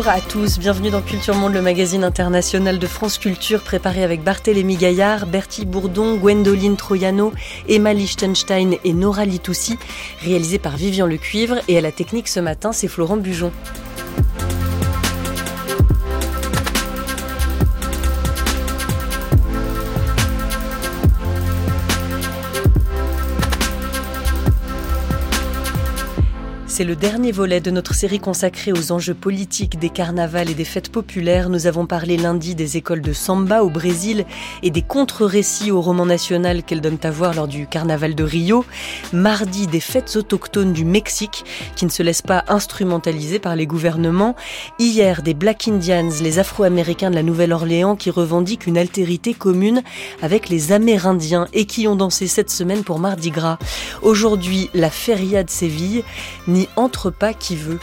Bonjour à tous, bienvenue dans Culture Monde, le magazine international de France Culture, préparé avec Barthélémy Gaillard, Bertie Bourdon, Gwendoline Troyano, Emma Lichtenstein et Nora Litoussi, réalisé par Vivian Lecuivre. Et à la technique ce matin, c'est Florent Bujon. C'est le dernier volet de notre série consacrée aux enjeux politiques des carnavals et des fêtes populaires. Nous avons parlé lundi des écoles de samba au Brésil et des contre-récits au roman national qu'elles donnent à voir lors du carnaval de Rio. Mardi, des fêtes autochtones du Mexique qui ne se laissent pas instrumentaliser par les gouvernements. Hier, des Black Indians, les Afro-Américains de la Nouvelle-Orléans qui revendiquent une altérité commune avec les Amérindiens et qui ont dansé cette semaine pour Mardi Gras. Aujourd'hui, la feria de Séville n'y entre pas qui veut.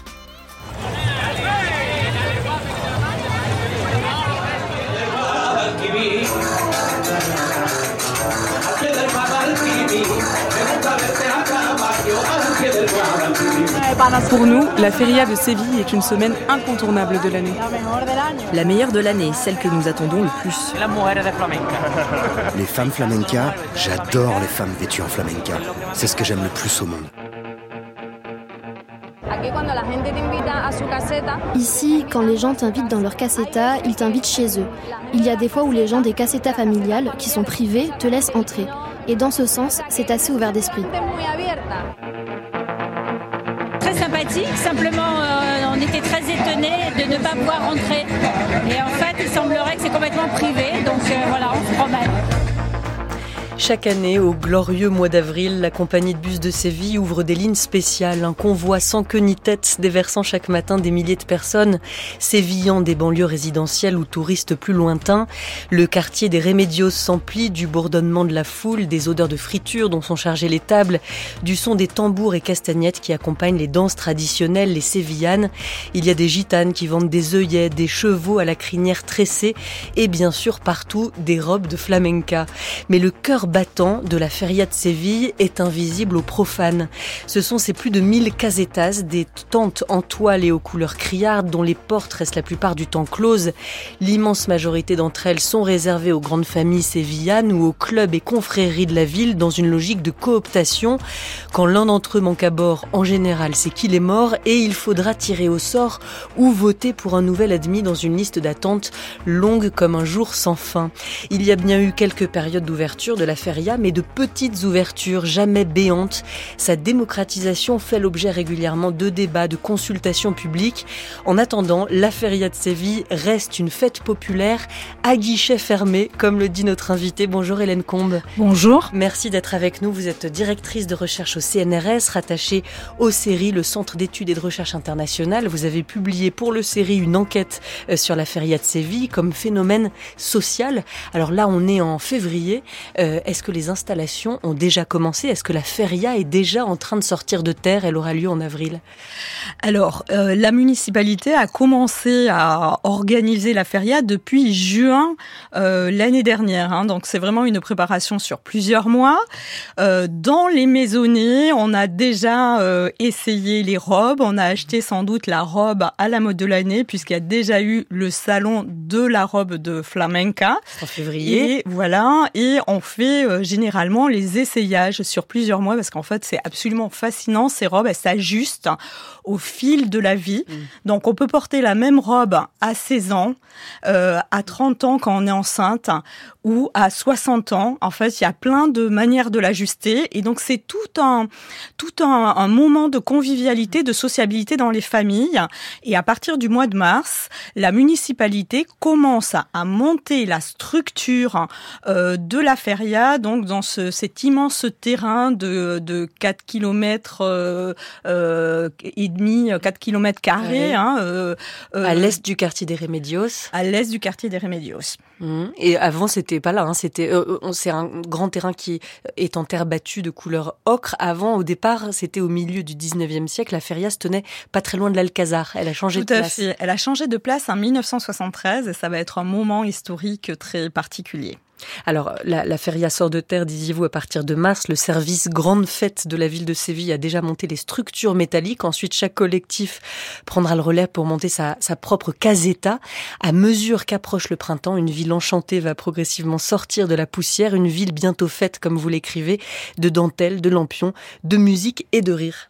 Pour nous, la feria de Séville est une semaine incontournable de l'année. La meilleure de l'année, celle que nous attendons le plus. Les femmes flamenca, j'adore les femmes vêtues en flamenca. C'est ce que j'aime le plus au monde. Ici, quand les gens t'invitent dans leur caseta, ils t'invitent chez eux. Il y a des fois où les gens des casetas familiales, qui sont privés, te laissent entrer. Et dans ce sens, c'est assez ouvert d'esprit. Très sympathique, simplement euh, on était très étonnés de ne pas pouvoir entrer. Et en fait, il semblerait que c'est complètement privé, donc euh, voilà, on se promène. Chaque année, au glorieux mois d'avril, la compagnie de bus de Séville ouvre des lignes spéciales, un convoi sans queue ni tête déversant chaque matin des milliers de personnes, sévillant des banlieues résidentielles ou touristes plus lointains. Le quartier des Rémédios s'emplit du bourdonnement de la foule, des odeurs de friture dont sont chargées les tables, du son des tambours et castagnettes qui accompagnent les danses traditionnelles, les sévillanes. Il y a des gitanes qui vendent des œillets, des chevaux à la crinière tressée et bien sûr partout des robes de flamenca. Mais le cœur battant de la feria de Séville est invisible aux profanes. Ce sont ces plus de 1000 casetas, des tentes en toile et aux couleurs criardes dont les portes restent la plupart du temps closes. L'immense majorité d'entre elles sont réservées aux grandes familles sévillanes ou aux clubs et confréries de la ville dans une logique de cooptation. Quand l'un d'entre eux manque à bord, en général, c'est qu'il est mort et il faudra tirer au sort ou voter pour un nouvel admis dans une liste d'attente longue comme un jour sans fin. Il y a bien eu quelques périodes d'ouverture de la feria, mais de petites ouvertures, jamais béantes. Sa démocratisation fait l'objet régulièrement de débats, de consultations publiques. En attendant, la feria de Séville reste une fête populaire à guichet fermé, comme le dit notre invité. Bonjour Hélène Combe. Bonjour. Merci d'être avec nous. Vous êtes directrice de recherche au CNRS, rattachée au CERI, le Centre d'études et de recherche internationale. Vous avez publié pour le CERI une enquête euh, sur la feria de Séville comme phénomène social. Alors là, on est en février. Euh, est-ce que les installations ont déjà commencé? Est-ce que la feria est déjà en train de sortir de terre? Elle aura lieu en avril Alors, euh, la municipalité a commencé à organiser la feria depuis juin euh, l'année dernière. Hein, donc, c'est vraiment une préparation sur plusieurs mois. Euh, dans les maisonnées, on a déjà essayé les robes. On a acheté sans doute la robe à la mode de l'année puisqu'il y a déjà eu le salon de la robe de flamenca. En février. Et voilà. Et on fait euh, généralement les essayages sur plusieurs mois parce qu'en fait c'est absolument fascinant. Ces robes elles s'ajustent au fil de la vie. Donc on peut porter la même robe à 16 ans, euh, à 30 ans quand on est enceinte ou à 60 ans. En fait il y a plein de manières de l'ajuster et donc c'est tout un tout un, un moment de convivialité, de sociabilité dans les familles. Et à partir du mois de mars, la municipalité commence à, monter la structure euh, de la feria donc dans ce, cet immense terrain de, de 4 km euh, et demi, 4 km carrés. Hein, euh, à l'est du quartier des Remedios. À l'est du quartier des Remedios. Mmh. Et avant, c'était pas là. Hein, c'était, c'est un grand terrain qui est en terre battue de couleur ocre. Avant, au départ, c'était au milieu du 19e siècle. La feria se tenait pas très loin de l'Alcazar. Elle a changé Tout de place. Fait. Elle a changé de place en 1973 et ça va être un moment historique très particulier. Alors, la, feria sort de terre, disiez-vous, à partir de mars. Le service Grande Fête de la ville de Séville a déjà monté les structures métalliques. Ensuite, chaque collectif prendra le relais pour monter sa, sa propre caseta. À mesure qu'approche le printemps, une ville enchantée va progressivement sortir de la poussière. Une ville bientôt faite, comme vous l'écrivez, de dentelles, de lampions, de musique et de rire.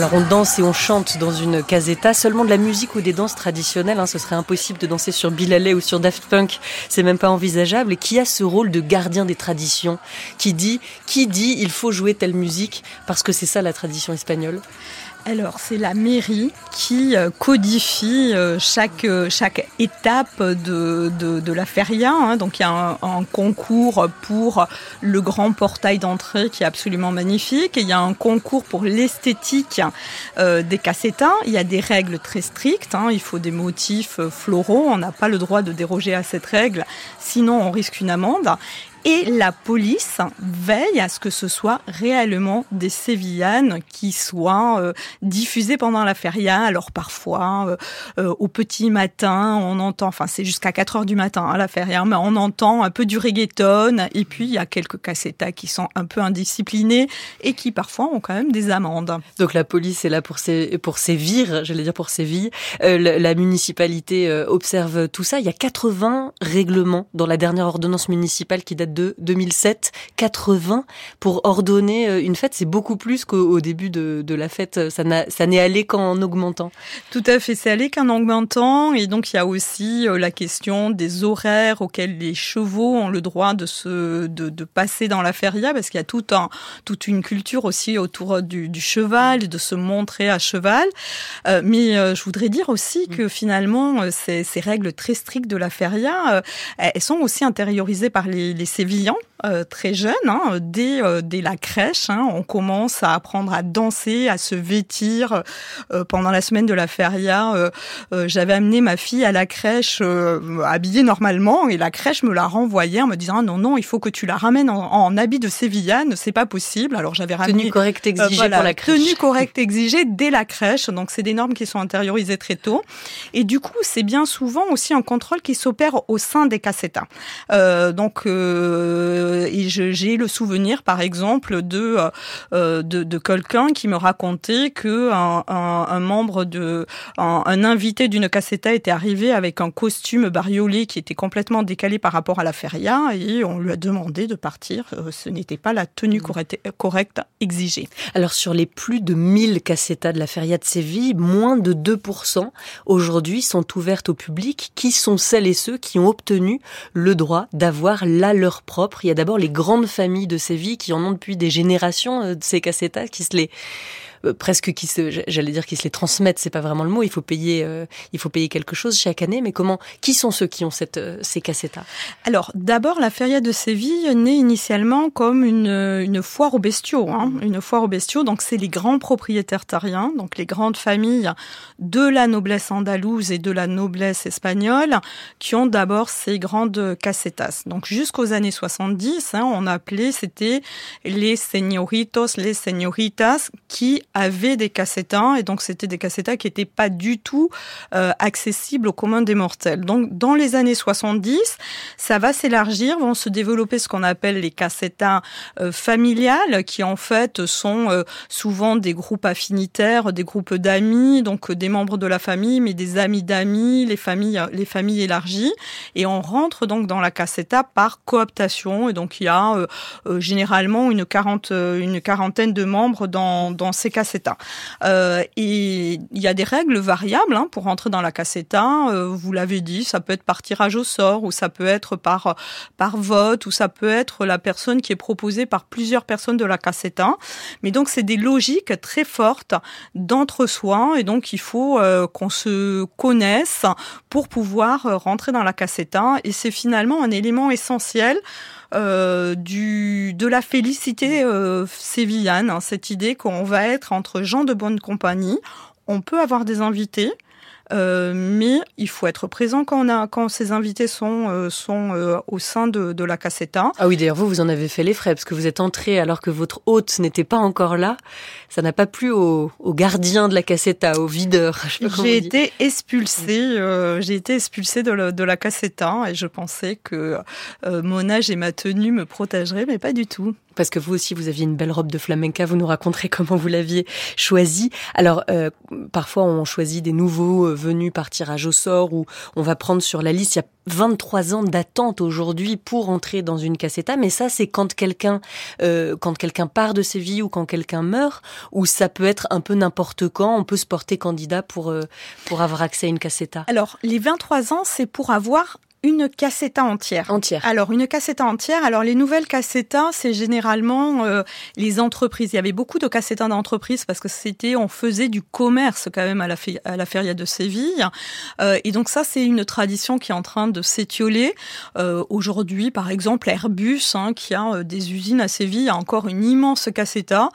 Alors on danse et on chante dans une caseta, seulement de la musique ou des danses traditionnelles, hein, ce serait impossible de danser sur Bill ou sur Daft Punk, c'est même pas envisageable. Et qui a ce rôle de gardien des traditions? Qui dit, qui dit il faut jouer telle musique parce que c'est ça la tradition espagnole? Alors, c'est la mairie qui euh, codifie euh, chaque, euh, chaque étape de, de, la feria. Hein. Donc, il y a un, concours pour le grand portail d'entrée qui est absolument magnifique. Il y a un concours pour l'esthétique des cassetas. Il y a des règles très strictes. Hein. Il faut des motifs floraux. On n'a pas le droit de déroger à cette règle. Sinon, on risque une amende et la police veille à ce que ce soit réellement des sévillanes qui soient euh, diffusées pendant la feria. Alors parfois, euh, euh, au petit matin, on entend, enfin c'est jusqu'à 4 heures du matin hein, la feria, mais on entend un peu du reggaeton et puis il y a quelques cassetas qui sont un peu indisciplinés et qui parfois ont quand même des amendes. Donc la police est là pour, sé pour sévir, j'allais dire pour sévir. Euh, la, la, municipalité observe tout ça. Il y a 80 règlements dans la dernière ordonnance municipale qui date de 2007, 80 pour ordonner une fête. C'est beaucoup plus qu'au début de, de, la fête. Ça n'est allé qu'en augmentant. Tout à fait, c'est allé qu'en augmentant. Et donc, il y a aussi la question des horaires auxquels les chevaux ont le droit de, se, de, de passer dans la feria, parce qu'il y a tout un, toute une culture aussi autour du, du, cheval, de se montrer à cheval. Euh, mais euh, je voudrais dire aussi que finalement, ces, ces, règles très strictes de la feria, euh, elles sont aussi intériorisées par les, les sévillans. Euh, très jeune, hein, dès, euh, dès la crèche, hein, on commence à apprendre à danser, à se vêtir. Euh, pendant la semaine de la feria, j'avais amené ma fille à la crèche habillée normalement et la crèche me l'a renvoyée en me disant ah, non non il faut que tu la ramènes en, en habit de sévillane, c'est pas possible. Alors j'avais ramené tenue correcte exigée voilà, pour la crèche. Tenue correcte exigée dès la crèche, donc c'est des normes qui sont intériorisées très tôt. Et du coup c'est bien souvent aussi un contrôle qui s'opère au sein des cassetas. donc et j'ai le souvenir, par exemple, de euh, de, de quelqu'un qui me racontait que un, un, un membre de un, un invité d'une cassetta était arrivé avec un costume bariolé qui était complètement décalé par rapport à la feria et on lui a demandé de partir. Euh, ce n'était pas la tenue correcte, correcte exigée. Alors sur les plus de 1000 cassettas de la feria de Séville, moins de 2% aujourd'hui sont ouvertes au public. Qui sont celles et ceux qui ont obtenu le droit d'avoir la leur propre Il y a d'abord les grandes familles de Séville qui en ont depuis des générations de ces cassetas, qui se les presque qui se, j'allais dire qui se les transmettent, c'est pas vraiment le mot. Il faut payer, euh, il faut payer quelque chose chaque année. Mais comment, qui sont ceux qui ont cette, euh, ces cassetas Alors, d'abord, la feria de Séville naît initialement comme une, une foire aux bestiaux, hein, une foire aux bestiaux. Donc, c'est les grands propriétaires terriens, donc les grandes familles de la noblesse andalouse et de la noblesse espagnole, qui ont d'abord ces grandes cassetas. Donc, jusqu'aux années 70, hein, on appelait, c'était les señoritos, les señoritas, qui avaient des cassetas et donc c'était des cassetas qui n'étaient pas du tout euh, accessibles au commun des mortels. Donc dans les années 70, ça va s'élargir, vont se développer ce qu'on appelle les cassetas euh, familiales qui en fait sont euh, souvent des groupes affinitaires, des groupes d'amis, donc des membres de la famille mais des amis d'amis, les familles les familles élargies. Et on rentre donc dans la casseta par cooptation. Et donc il y a généralement une, quarante, une quarantaine de membres dans, dans ces Euh, et il y a des règles variables hein, pour rentrer dans la caseta. Euh, vous l'avez dit, ça peut être par tirage au sort, ou ça peut être par par vote, ou ça peut être la personne qui est proposée par plusieurs personnes de la caseta. Mais donc c'est des logiques très fortes d'entre-soi, et donc il faut euh, qu'on se connaisse pour pouvoir rentrer dans la caseta. Et c'est finalement un élément essentiel euh, du, de la félicité euh, sévillane, hein, cette idée qu'on va être entre gens de bonne compagnie. On peut avoir des invités, euh, mais il faut être présent quand, on a, quand ces invités sont, euh, sont euh, au sein de, de, la caseta. Ah oui, d'ailleurs, vous, vous en avez fait les frais, parce que vous êtes entré alors que votre hôte n'était pas encore là. Ça n'a pas plu au, au, gardien de la caseta, au videur. J'ai été expulsée, j'ai été expulsée de, la, de la caseta et je pensais que mon âge et ma tenue me protégeraient, mais pas du tout parce que vous aussi, vous aviez une belle robe de flamenca. Vous nous raconterez comment vous l'aviez choisie. Alors, euh, parfois, on choisit des nouveaux euh, venus par tirage au sort ou on va prendre sur la liste. Il y a 23 ans d'attente aujourd'hui pour entrer dans une caseta, mais ça, c'est quand quelqu'un, euh, quand quelqu'un part de ses vies ou quand quelqu'un meurt, ou ça peut être un peu n'importe quand. On peut se porter candidat pour euh, pour avoir accès à une caseta. Alors, les 23 ans, c'est pour avoir une cassetta entière. Entière. Alors une cassetta entière. Alors les nouvelles cassettas, c'est généralement euh, les entreprises. Il y avait beaucoup de cassettas d'entreprises parce que c'était on faisait du commerce quand même à la, à la feria de Séville. Euh, et donc ça c'est une tradition qui est en train de s'étioler. Euh, Aujourd'hui, par exemple, Airbus, hein, qui a euh, des usines à Séville, a encore une immense cassetta.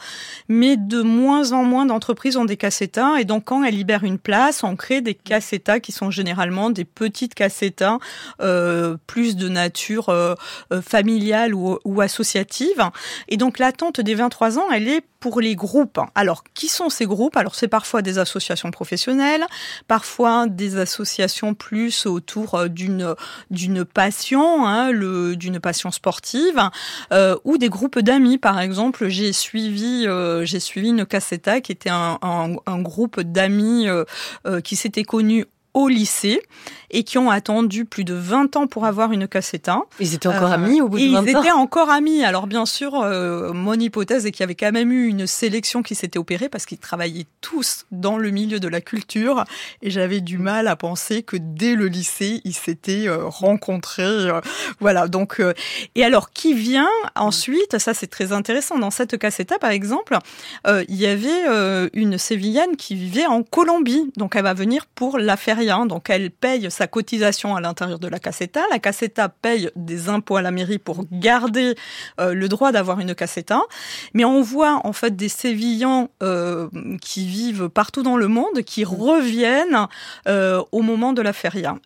Mais de moins en moins d'entreprises ont des cassettas. Et donc quand elles libèrent une place, on crée des cassettas qui sont généralement des petites cassettas euh, plus de nature euh, euh, familiale ou, associative. Et donc l'attente des 23 ans, elle est pour les groupes. Alors, qui sont ces groupes? Alors, c'est parfois des associations professionnelles, parfois des associations plus autour d'une passion, hein, d'une passion sportive, ou des groupes d'amis. Par exemple, j'ai suivi j'ai suivi une cassetta qui était un, un, groupe d'amis qui s'était connu au lycée et qui ont attendu plus de 20 ans pour avoir une cassetta. Ils étaient encore euh, amis au bout de 20 ans Ils étaient encore amis. Alors bien sûr, euh, mon hypothèse est qu'il y avait quand même eu une sélection qui s'était opérée parce qu'ils travaillaient tous dans le milieu de la culture et j'avais du mal à penser que dès le lycée, ils s'étaient euh, rencontrés. Voilà, donc... Et alors, qui vient ensuite? Ça, c'est très intéressant. Dans cette cassetta, par exemple, il y avait une Sévillane qui vivait en Colombie. Donc, elle va venir pour la feria. Donc, elle paye sa cotisation à l'intérieur de la cassetta. La cassetta paye des impôts à la mairie pour garder euh, le droit d'avoir une cassetta. Mais on voit en fait des Sévillans euh, qui vivent partout dans le monde qui reviennent euh, au moment de la feria.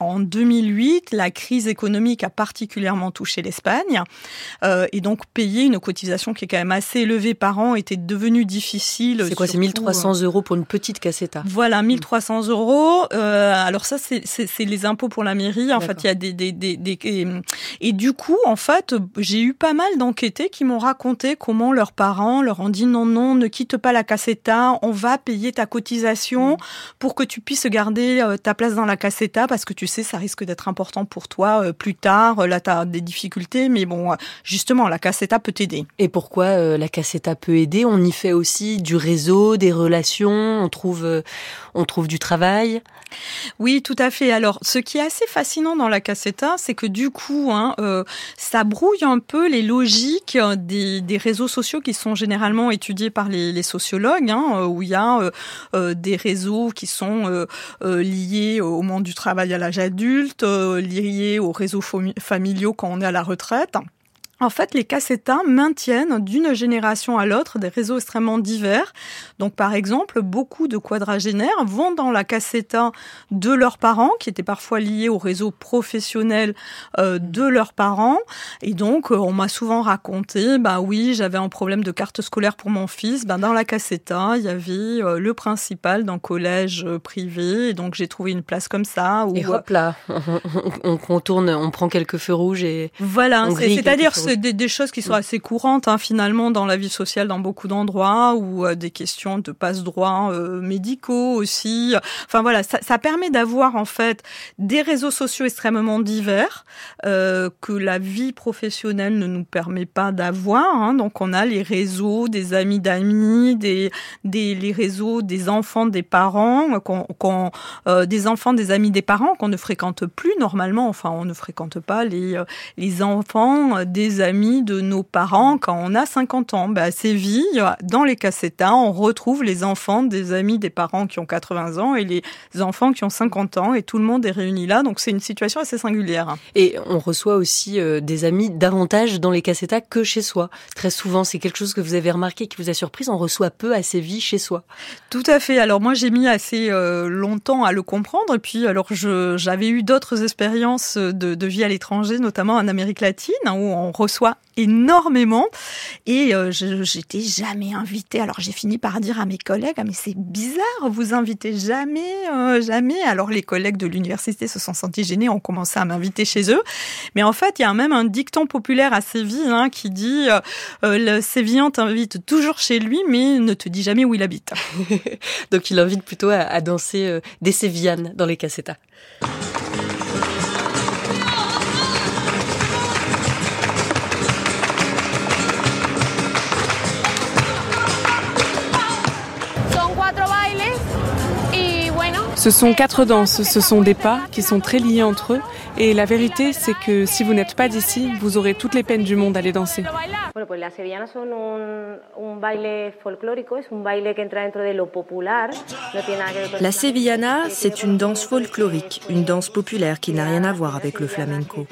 En 2008, la crise économique a particulièrement touché l'Espagne euh, et donc payer une cotisation qui est quand même assez élevée par an était devenu difficile. C'est quoi C'est 1300 euh, euros pour une petite cassetta? Voilà, 1300 euros. Euh, alors ça, c'est les impôts pour la mairie. En fait, il y a des, des, des, des et, et, du coup, en fait, j'ai eu pas mal d'enquêtés qui m'ont raconté comment leurs parents leur ont dit non, non, ne quitte pas la cassetta, on va payer ta cotisation pour que tu puisses garder ta place dans la cassetta parce que tu sais, ça risque d'être important pour toi euh, plus tard. Là, tu as des difficultés, mais bon, justement, la cassetta peut t'aider. Et pourquoi euh, la cassetta peut aider? On y fait aussi du réseau, des relations, on trouve, euh, on trouve du travail? Oui, tout à fait. Alors, ce qui est assez fascinant dans la cassetta, c'est que du coup, hein, euh, ça brouille un peu les logiques des, des, réseaux sociaux qui sont généralement étudiés par les, les sociologues, hein, où il y a euh, des réseaux qui sont euh, liés au monde du travail à l'âge adulte, liés aux réseaux familiaux quand on est à la retraite. En fait, les cassettas maintiennent d'une génération à l'autre des réseaux extrêmement divers. Donc, par exemple, beaucoup de quadragénaires vont dans la cassetta de leurs parents, qui étaient parfois liés au réseau professionnel euh, de leurs parents. Et donc, euh, on m'a souvent raconté, bah oui, j'avais un problème de carte scolaire pour mon fils. Ben, dans la cassetta, il y avait euh, le principal d'un collège privé. Et donc, j'ai trouvé une place comme ça. Où, et hop là, on, on, tourne, on prend quelques feux rouges et voilà. C'est-à-dire c'est des, choses qui sont assez courantes hein, finalement dans la vie sociale dans beaucoup d'endroits ou euh, des questions de passe-droit euh, médicaux aussi. Enfin voilà, ça, ça permet d'avoir en fait des réseaux sociaux extrêmement divers euh, que la vie professionnelle ne nous permet pas d'avoir. Hein. Donc on a les réseaux des amis d'amis, des, des les réseaux des enfants des parents, qu'on, euh, des enfants des amis des parents qu'on ne fréquente plus normalement. Enfin, on ne fréquente pas les euh, les enfants des amis de nos parents quand on a 50 ans. Bah, à Séville, dans les cassetas, on retrouve les enfants des amis des parents qui ont 80 ans et les enfants qui ont 50 ans et tout le monde est réuni là. Donc c'est une situation assez singulière. Et on reçoit aussi euh, des amis davantage dans les cassetas que chez soi. Très souvent, c'est quelque chose que vous avez remarqué qui vous a surprise. On reçoit peu à Séville chez soi. Tout à fait. Alors moi, j'ai mis assez euh, longtemps à le comprendre. Et puis, alors j'avais eu d'autres expériences de, de, vie à l'étranger, notamment en Amérique latine, où on reçoit énormément. Et euh, j'étais jamais invitée. Alors j'ai fini par dire à mes collègues, ah, mais c'est bizarre, vous invitez jamais, euh, jamais. Alors les collègues de l'université se sont sentis gênés, ont commencé à m'inviter chez eux. Mais en fait, il y a même un dicton populaire à Séville hein, qui dit euh, le Sévillan t'invite toujours chez lui, mais ne te dit jamais où il habite. Donc il invite plutôt à, danser des Sévillanes dans les casetas. Ce sont quatre danses, ce sont des pas qui sont très liés entre eux. Et la vérité, c'est que si vous n'êtes pas d'ici, vous aurez toutes les peines du monde à les danser. La sevillana, c'est une danse folklorique, une danse populaire qui n'a rien à voir avec le flamenco.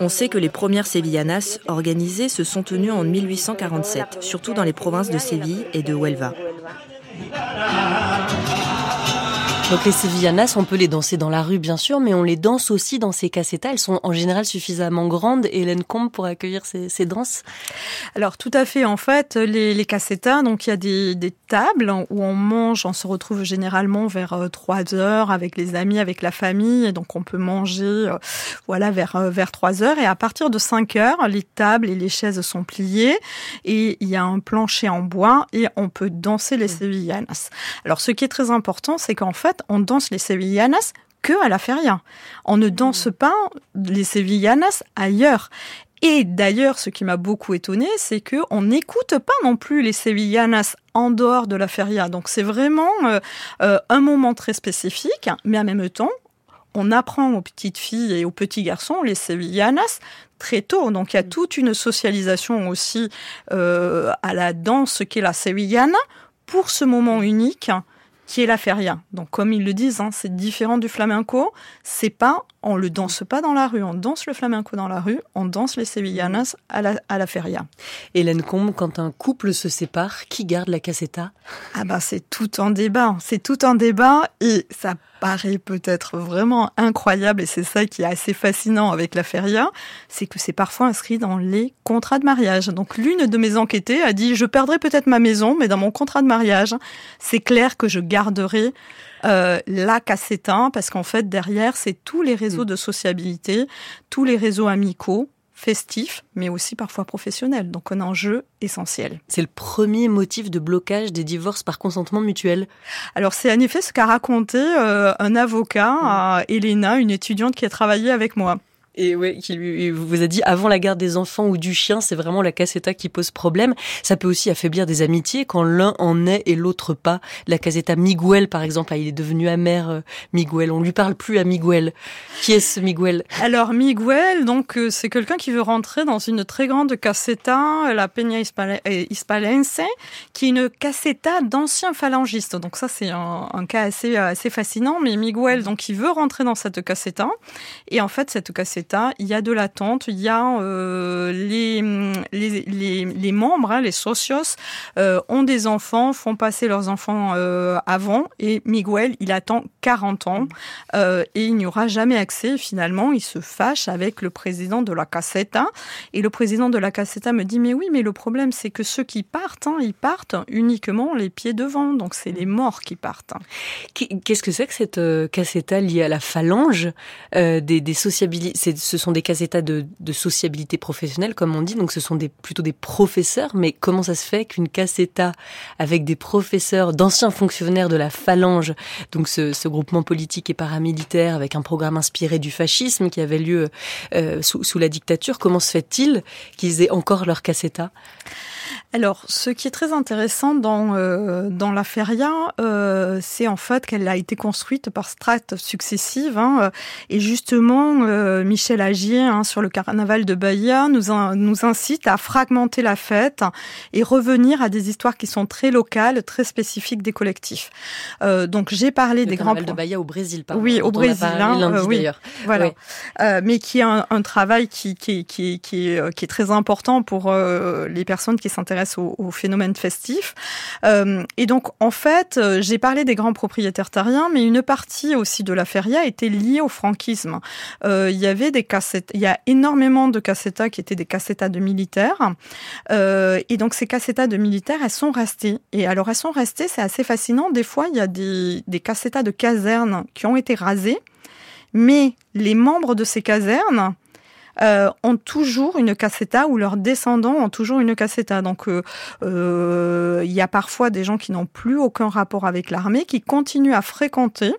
On sait que les premières sevillanas organisées se sont tenues en 1847, surtout dans les provinces de Séville et de Huelva. Donc les sevillanas, on peut les danser dans la rue bien sûr, mais on les danse aussi dans ces casetas. Elles sont en général suffisamment grandes, Hélène Combe, pour accueillir ces, ces danses Alors tout à fait. En fait, les, les casetas, donc il y a des, des, tables où on mange, on se retrouve généralement vers 3 euh, heures avec les amis, avec la famille, et donc on peut manger euh, voilà vers euh, vers 3 heures. Et à partir de 5 heures, les tables et les chaises sont pliées et il y a un plancher en bois et on peut danser les mmh. sevillanas. Alors ce qui est très important, c'est qu'en fait on danse les sevillanas que à la feria. On ne danse pas les sevillanas ailleurs. Et d'ailleurs, ce qui m'a beaucoup étonné, c'est que on n'écoute pas non plus les sevillanas en dehors de la feria. Donc c'est vraiment euh, euh, un moment très spécifique, mais en même temps, on apprend aux petites filles et aux petits garçons les sevillanas très tôt. Donc il y a toute une socialisation aussi euh, à la danse qu'est la sevillana pour ce moment unique qui est la feria. Donc comme ils le disent, hein, c'est différent du flamenco. C'est pas, on le danse pas dans la rue, on danse le flamenco dans la rue, on danse les sevillanas à la, à la feria. Hélène Combe, quand un couple se sépare, qui garde la caseta Ah bah c'est tout un débat, c'est tout un débat et ça paraît peut-être vraiment incroyable et c'est ça qui est assez fascinant avec la feria, c'est que c'est parfois inscrit dans les contrats de mariage. Donc l'une de mes enquêtées a dit je perdrai peut-être ma maison, mais dans mon contrat de mariage, c'est clair que je garderai euh, la cassetin parce qu'en fait derrière c'est tous les réseaux mm. de sociabilité, tous les réseaux amicaux festif, mais aussi parfois professionnel. Donc un enjeu essentiel. C'est le premier motif de blocage des divorces par consentement mutuel. Alors c'est en effet ce qu'a raconté euh, un avocat à Elena, une étudiante qui a travaillé avec moi. Et oui, qui lui vous a dit avant la garde des enfants ou du chien, c'est vraiment la caseta qui pose problème. Ça peut aussi affaiblir des amitiés quand l'un en est et l'autre pas. La caseta Miguel, par exemple, il est devenu amer, euh, Miguel. On lui parle plus à Miguel. Qui est ce Miguel? Alors Miguel, donc euh, c'est quelqu'un qui veut rentrer dans une très grande caseta, la Peña Hispalense, qui est une caseta d'anciens phalangistes. Donc ça c'est un, un, cas assez assez fascinant. Mais Miguel, donc il veut rentrer dans cette caseta et en fait cette caseta il y a de l'attente, il y a euh, les, les, les, membres, hein, les socios, euh, ont des enfants, font passer leurs enfants euh, avant, et Miguel, il attend 40 ans, et il n'y aura jamais accès. Finalement, il se fâche avec le président de la caseta, et le président de la caseta me dit, mais oui, mais le problème, c'est que ceux qui partent, hein, ils partent uniquement les pieds devant, donc c'est les morts qui partent. Qu'est-ce que c'est que cette caseta liée à la phalange des, des sociabilités ce sont des casetas de, de sociabilité professionnelle, comme on dit, donc ce sont des, plutôt des professeurs. Mais comment ça se fait qu'une caseta avec des professeurs, d'anciens fonctionnaires de la Phalange, donc ce, ce, groupement politique et paramilitaire avec un programme inspiré du fascisme qui avait lieu euh, sous, sous, la dictature, comment se fait-il qu'ils aient encore leur caseta alors, ce qui est très intéressant dans, euh, dans la feria, euh, c'est en fait qu'elle a été construite par strates successives. Hein, et justement, euh, Michel Agier, hein, sur le carnaval de Bahia, nous, nous incite à fragmenter la fête et revenir à des histoires qui sont très locales, très spécifiques des collectifs. Euh, donc, j'ai parlé des grands... Le carnaval de Bahia au Brésil, pardon. Oui, au Brésil. Hein, oui, voilà. Oui. mais qui est un, un travail qui, qui, qui, qui, est, qui est très important pour les personnes qui s'intéressent au, phénomène festif. Euh, et donc, en fait, euh, j'ai parlé des grands propriétaires tariens, mais une partie aussi de la feria était liée au franquisme. Euh, il y avait des cassettes, il y a énormément de cassetas qui étaient des cassetas de militaires. et donc, ces cassetas de militaires, elles sont restées. Et alors, elles sont restées, c'est assez fascinant. Des fois, il y a des, des de casernes qui ont été rasées, mais les membres de ces casernes, euh, ont toujours une cassetta ou leurs descendants ont toujours une cassetta. Donc euh, euh, il y a parfois des gens qui n'ont plus aucun rapport avec l'armée qui continuent à fréquenter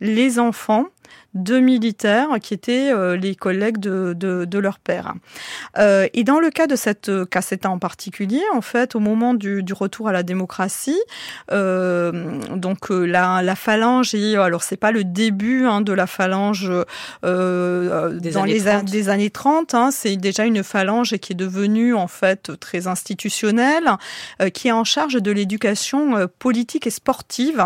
les enfants deux militaires qui étaient euh, les collègues de, de, de leur père. Euh, et dans le cas de cette cassetta en particulier, en fait, au moment du, du retour à la démocratie, euh, donc euh, la, la phalange, et alors c'est pas le début hein, de la phalange euh, des dans les a, des années 30, hein, c'est déjà une phalange qui est devenue en fait très institutionnelle, qui est en charge de l'éducation politique et sportive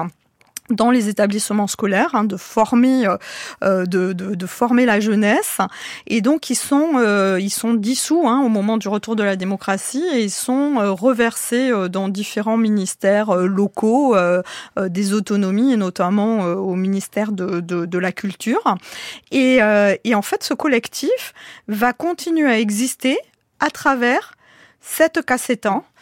dans les établissements scolaires, hein, de former, euh, euh, de, de, de, former la jeunesse, et donc ils sont euh, ils sont dissous hein, au moment du retour de la démocratie et ils sont euh, reversés dans différents ministères locaux des autonomies et notamment au ministère de, de, de la culture. Et, et en fait, ce collectif va continuer à exister à travers cette cassettant euh,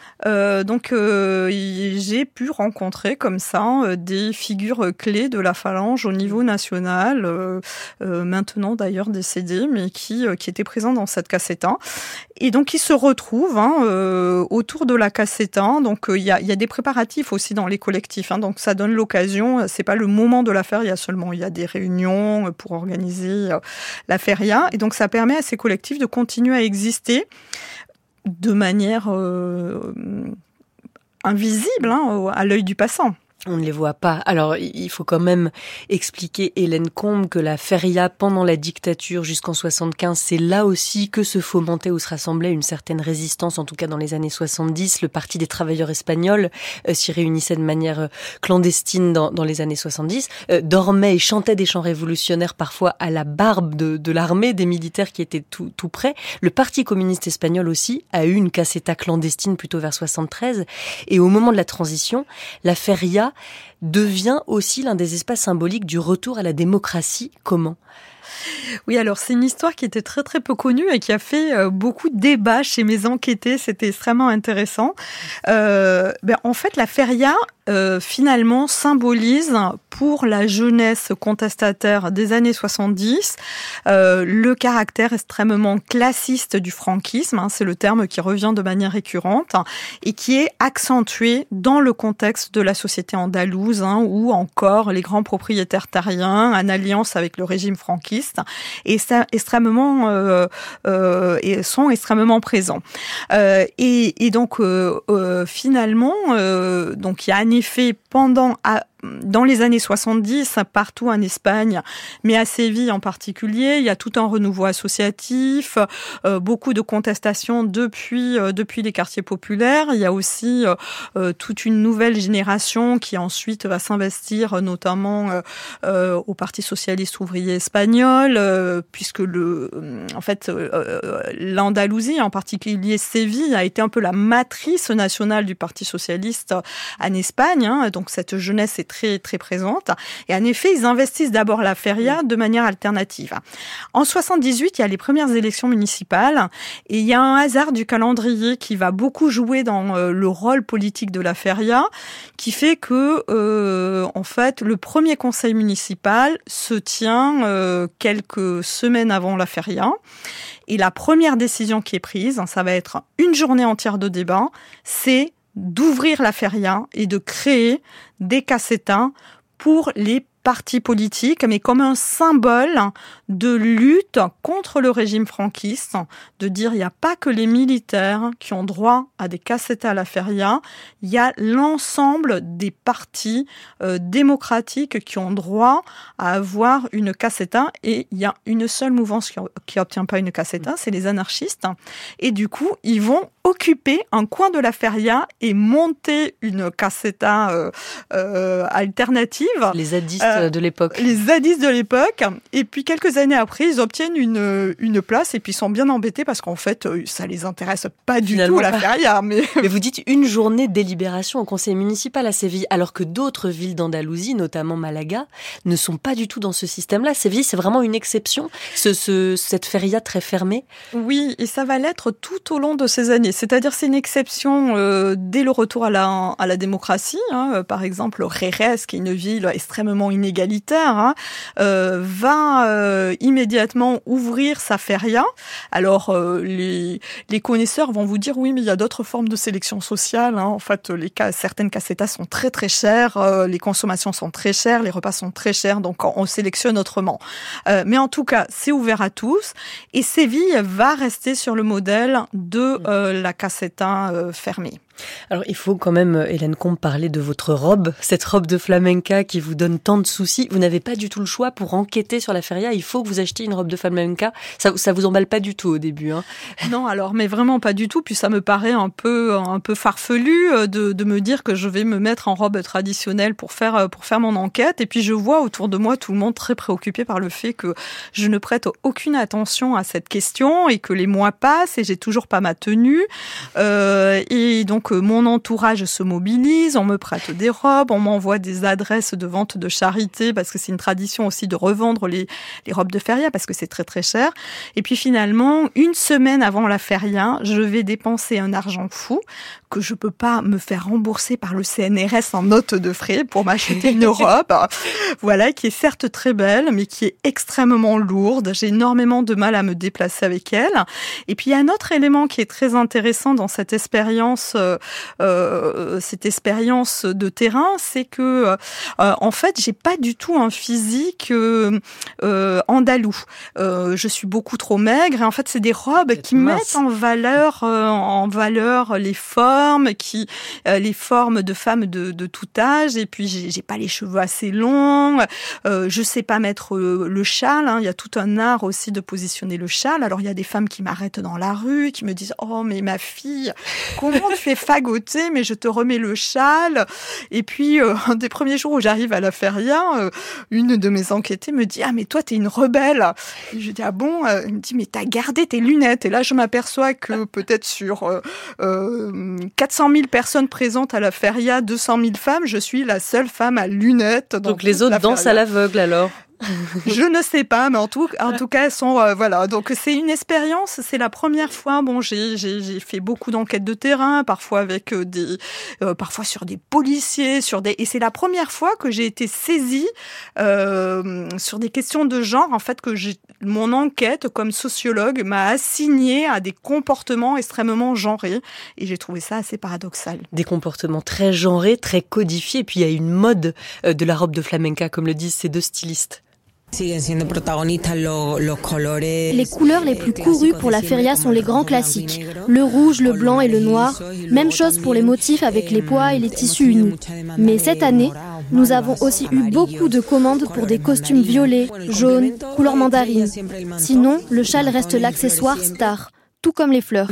donc euh, j'ai pu rencontrer comme ça euh, des figures clés de la phalange au niveau national, euh, euh maintenant d'ailleurs décédées, mais qui, qui étaient présents dans cette cassette Et donc ils se retrouvent hein, autour de la cassette Donc il y a, y, a, des préparatifs aussi dans les collectifs, hein, donc ça donne l'occasion. C'est pas le moment de la feria seulement, il y a des réunions pour organiser la feria, et donc ça permet à ces collectifs de continuer à exister de manière euh, invisible hein, à l'œil du passant. On ne les voit pas. Alors, il faut quand même expliquer, Hélène Combe, que la feria, pendant la dictature jusqu'en 75, c'est là aussi que se fomentait ou se rassemblait une certaine résistance, en tout cas dans les années 70. Le Parti des travailleurs espagnols euh, s'y réunissait de manière euh, clandestine dans, dans les années 70, euh, dormait et chantait des chants révolutionnaires parfois à la barbe de, l'armée, des militaires qui étaient tout, tout près. Le Parti communiste espagnol aussi a eu une caseta clandestine plutôt vers 73. Et au moment de la transition, la feria devient aussi l'un des espaces symboliques du retour à la démocratie. Comment? Oui, alors c'est une histoire qui était très très peu connue et qui a fait euh, beaucoup de débats chez mes enquêtés. C'était extrêmement intéressant. Euh, ben, en fait, la feria, euh, finalement symbolise pour la jeunesse contestataire des années 70 euh, le caractère extrêmement classiste du franquisme, hein, c'est le terme qui revient de manière récurrente, et qui est accentué dans le contexte de la société andalouse, hein, où encore les grands propriétaires tariens, en alliance avec le régime franquiste, et extrêmement, euh, euh, sont extrêmement présents. Euh, et, et, donc finalement, donc il y a effet pendant dans les années 70, partout en Espagne, mais à Séville en particulier, il y a tout un renouveau associatif, euh, beaucoup de contestations depuis euh, depuis les quartiers populaires. Il y a aussi euh, toute une nouvelle génération qui ensuite va s'investir, notamment au Parti socialiste ouvrier espagnol, puisque le en fait l'Andalousie, en particulier Séville, a été un peu la matrice nationale du Parti socialiste en Espagne. Hein, donc cette jeunesse est très très présente. Et en effet, ils investissent d'abord la feria de manière alternative. En 78, il y a les premières élections municipales et il y a un hasard du calendrier qui va beaucoup jouer dans euh, le rôle politique de la feria, qui fait que euh, en fait le premier conseil municipal se tient euh, quelques semaines avant la feria. Et la première décision qui est prise, ça va être une journée entière de débat, c'est d'ouvrir la feria et de créer des cassettins pour les parti politique, mais comme un symbole de lutte contre le régime franquiste, de dire il n'y a pas que les militaires qui ont droit à des cassettes à la feria, il y a l'ensemble des partis euh, démocratiques qui ont droit à avoir une cassetta et il y a une seule mouvance qui n'obtient pas une cassetta, c'est les anarchistes. Et du coup, ils vont occuper un coin de la feria et monter une cassetta euh, euh, alternative. Euh, de l'époque. Les zadistes de l'époque. Et puis quelques années après, ils obtiennent une, une place et puis ils sont bien embêtés parce qu'en fait, ça les intéresse pas du tout la feria. Mais... mais vous dites une journée de délibération au conseil municipal à Séville, alors que d'autres villes d'Andalousie, notamment Malaga, ne sont pas du tout dans ce système-là. Séville, c'est vraiment une exception, ce, ce, cette feria très fermée. Oui, et ça va l'être tout au long de ces années. C'est-à-dire c'est une exception euh, dès le retour à la, à la démocratie. Hein. Euh, par exemple, Jerez, qui est une ville extrêmement inégalitaire, hein, euh, va euh, immédiatement ouvrir sa feria. Alors euh, les, les connaisseurs vont vous dire oui, mais il y a d'autres formes de sélection sociale. Hein. En fait, les cas, certaines cassetas sont très très chères, les consommations sont très chères, les repas sont très chers, donc on sélectionne autrement. mais en tout cas, c'est ouvert à tous. Et Séville va rester sur le modèle de la cassetta fermée. Alors il faut quand même, euh, Hélène Combe, parler de votre robe, cette robe de flamenca qui vous donne tant de soucis. Vous n'avez pas du tout le choix pour enquêter sur la feria. Il faut que vous achetiez une robe de flamenca. Ça, ça vous emballe pas du tout au début. Hein non, alors mais vraiment pas du tout. Puis ça me paraît un peu, un peu farfelu euh, de, me dire que je vais me mettre en robe traditionnelle pour faire, euh, pour faire mon enquête. Et puis je vois autour de moi tout le monde très préoccupé par le fait que je ne prête aucune attention à cette question et que les mois passent et j'ai toujours pas ma tenue. Et donc que mon entourage se mobilise, on me prête des robes, on m'envoie des adresses de vente de charité parce que c'est une tradition aussi de revendre les, les robes de feria parce que c'est très très cher. Et puis finalement, une semaine avant la feria, je vais dépenser un argent fou que je peux pas me faire rembourser par le CNRS en note de frais pour m'acheter une robe. Voilà, qui est certes très belle, mais qui est extrêmement lourde. J'ai énormément de mal à me déplacer avec elle. Et puis il y a un autre élément qui est très intéressant dans cette expérience euh, euh, cette expérience de terrain, c'est que euh, en fait, j'ai pas du tout un physique euh, andalou. je suis beaucoup trop maigre et en fait, c'est des robes qui mettent en valeur en valeur les formes, qui les formes de femmes de, tout âge. Et puis, j'ai pas les cheveux assez longs. je sais pas mettre le châle. Hein. Il y a tout un art aussi de positionner le châle. Alors, il y a des femmes qui m'arrêtent dans la rue, qui me disent Oh, mais ma fille, comment tu fais fagoter, mais je te remets le châle. Et puis, euh, un des premiers jours où j'arrive à la feria, euh, une de mes enquêtées me dit, ah, mais toi, t'es une rebelle. Et je dis, ah bon? Euh, Elle me dit, mais t'as gardé tes lunettes. Et là, je m'aperçois que peut-être sur euh, 400 000 personnes présentes à la feria, 200 000 femmes, je suis la seule femme à lunettes. Donc les autres dansent à l'aveugle alors? je ne sais pas, mais en tout, en tout cas, sont euh, voilà. Donc c'est une expérience. C'est la première fois. Bon, j'ai fait beaucoup d'enquêtes de terrain, parfois avec euh, des, euh, parfois sur des policiers, sur des. Et c'est la première fois que j'ai été saisie sur des questions de genre. En fait, que mon enquête comme sociologue m'a assigné à des comportements extrêmement genrés, et j'ai trouvé ça assez paradoxal. Des comportements très genrés, très codifiés. Et puis il y a une mode de la robe de flamenca, comme le disent ces deux stylistes. Les couleurs les plus courues pour la feria sont les grands classiques, le rouge, le blanc et le noir, même chose pour les motifs avec les pois et les tissus unis. Mais cette année, nous avons aussi eu beaucoup de commandes pour des costumes violets, jaunes, couleur mandarine. Sinon, le châle reste l'accessoire star. Tout comme les fleurs.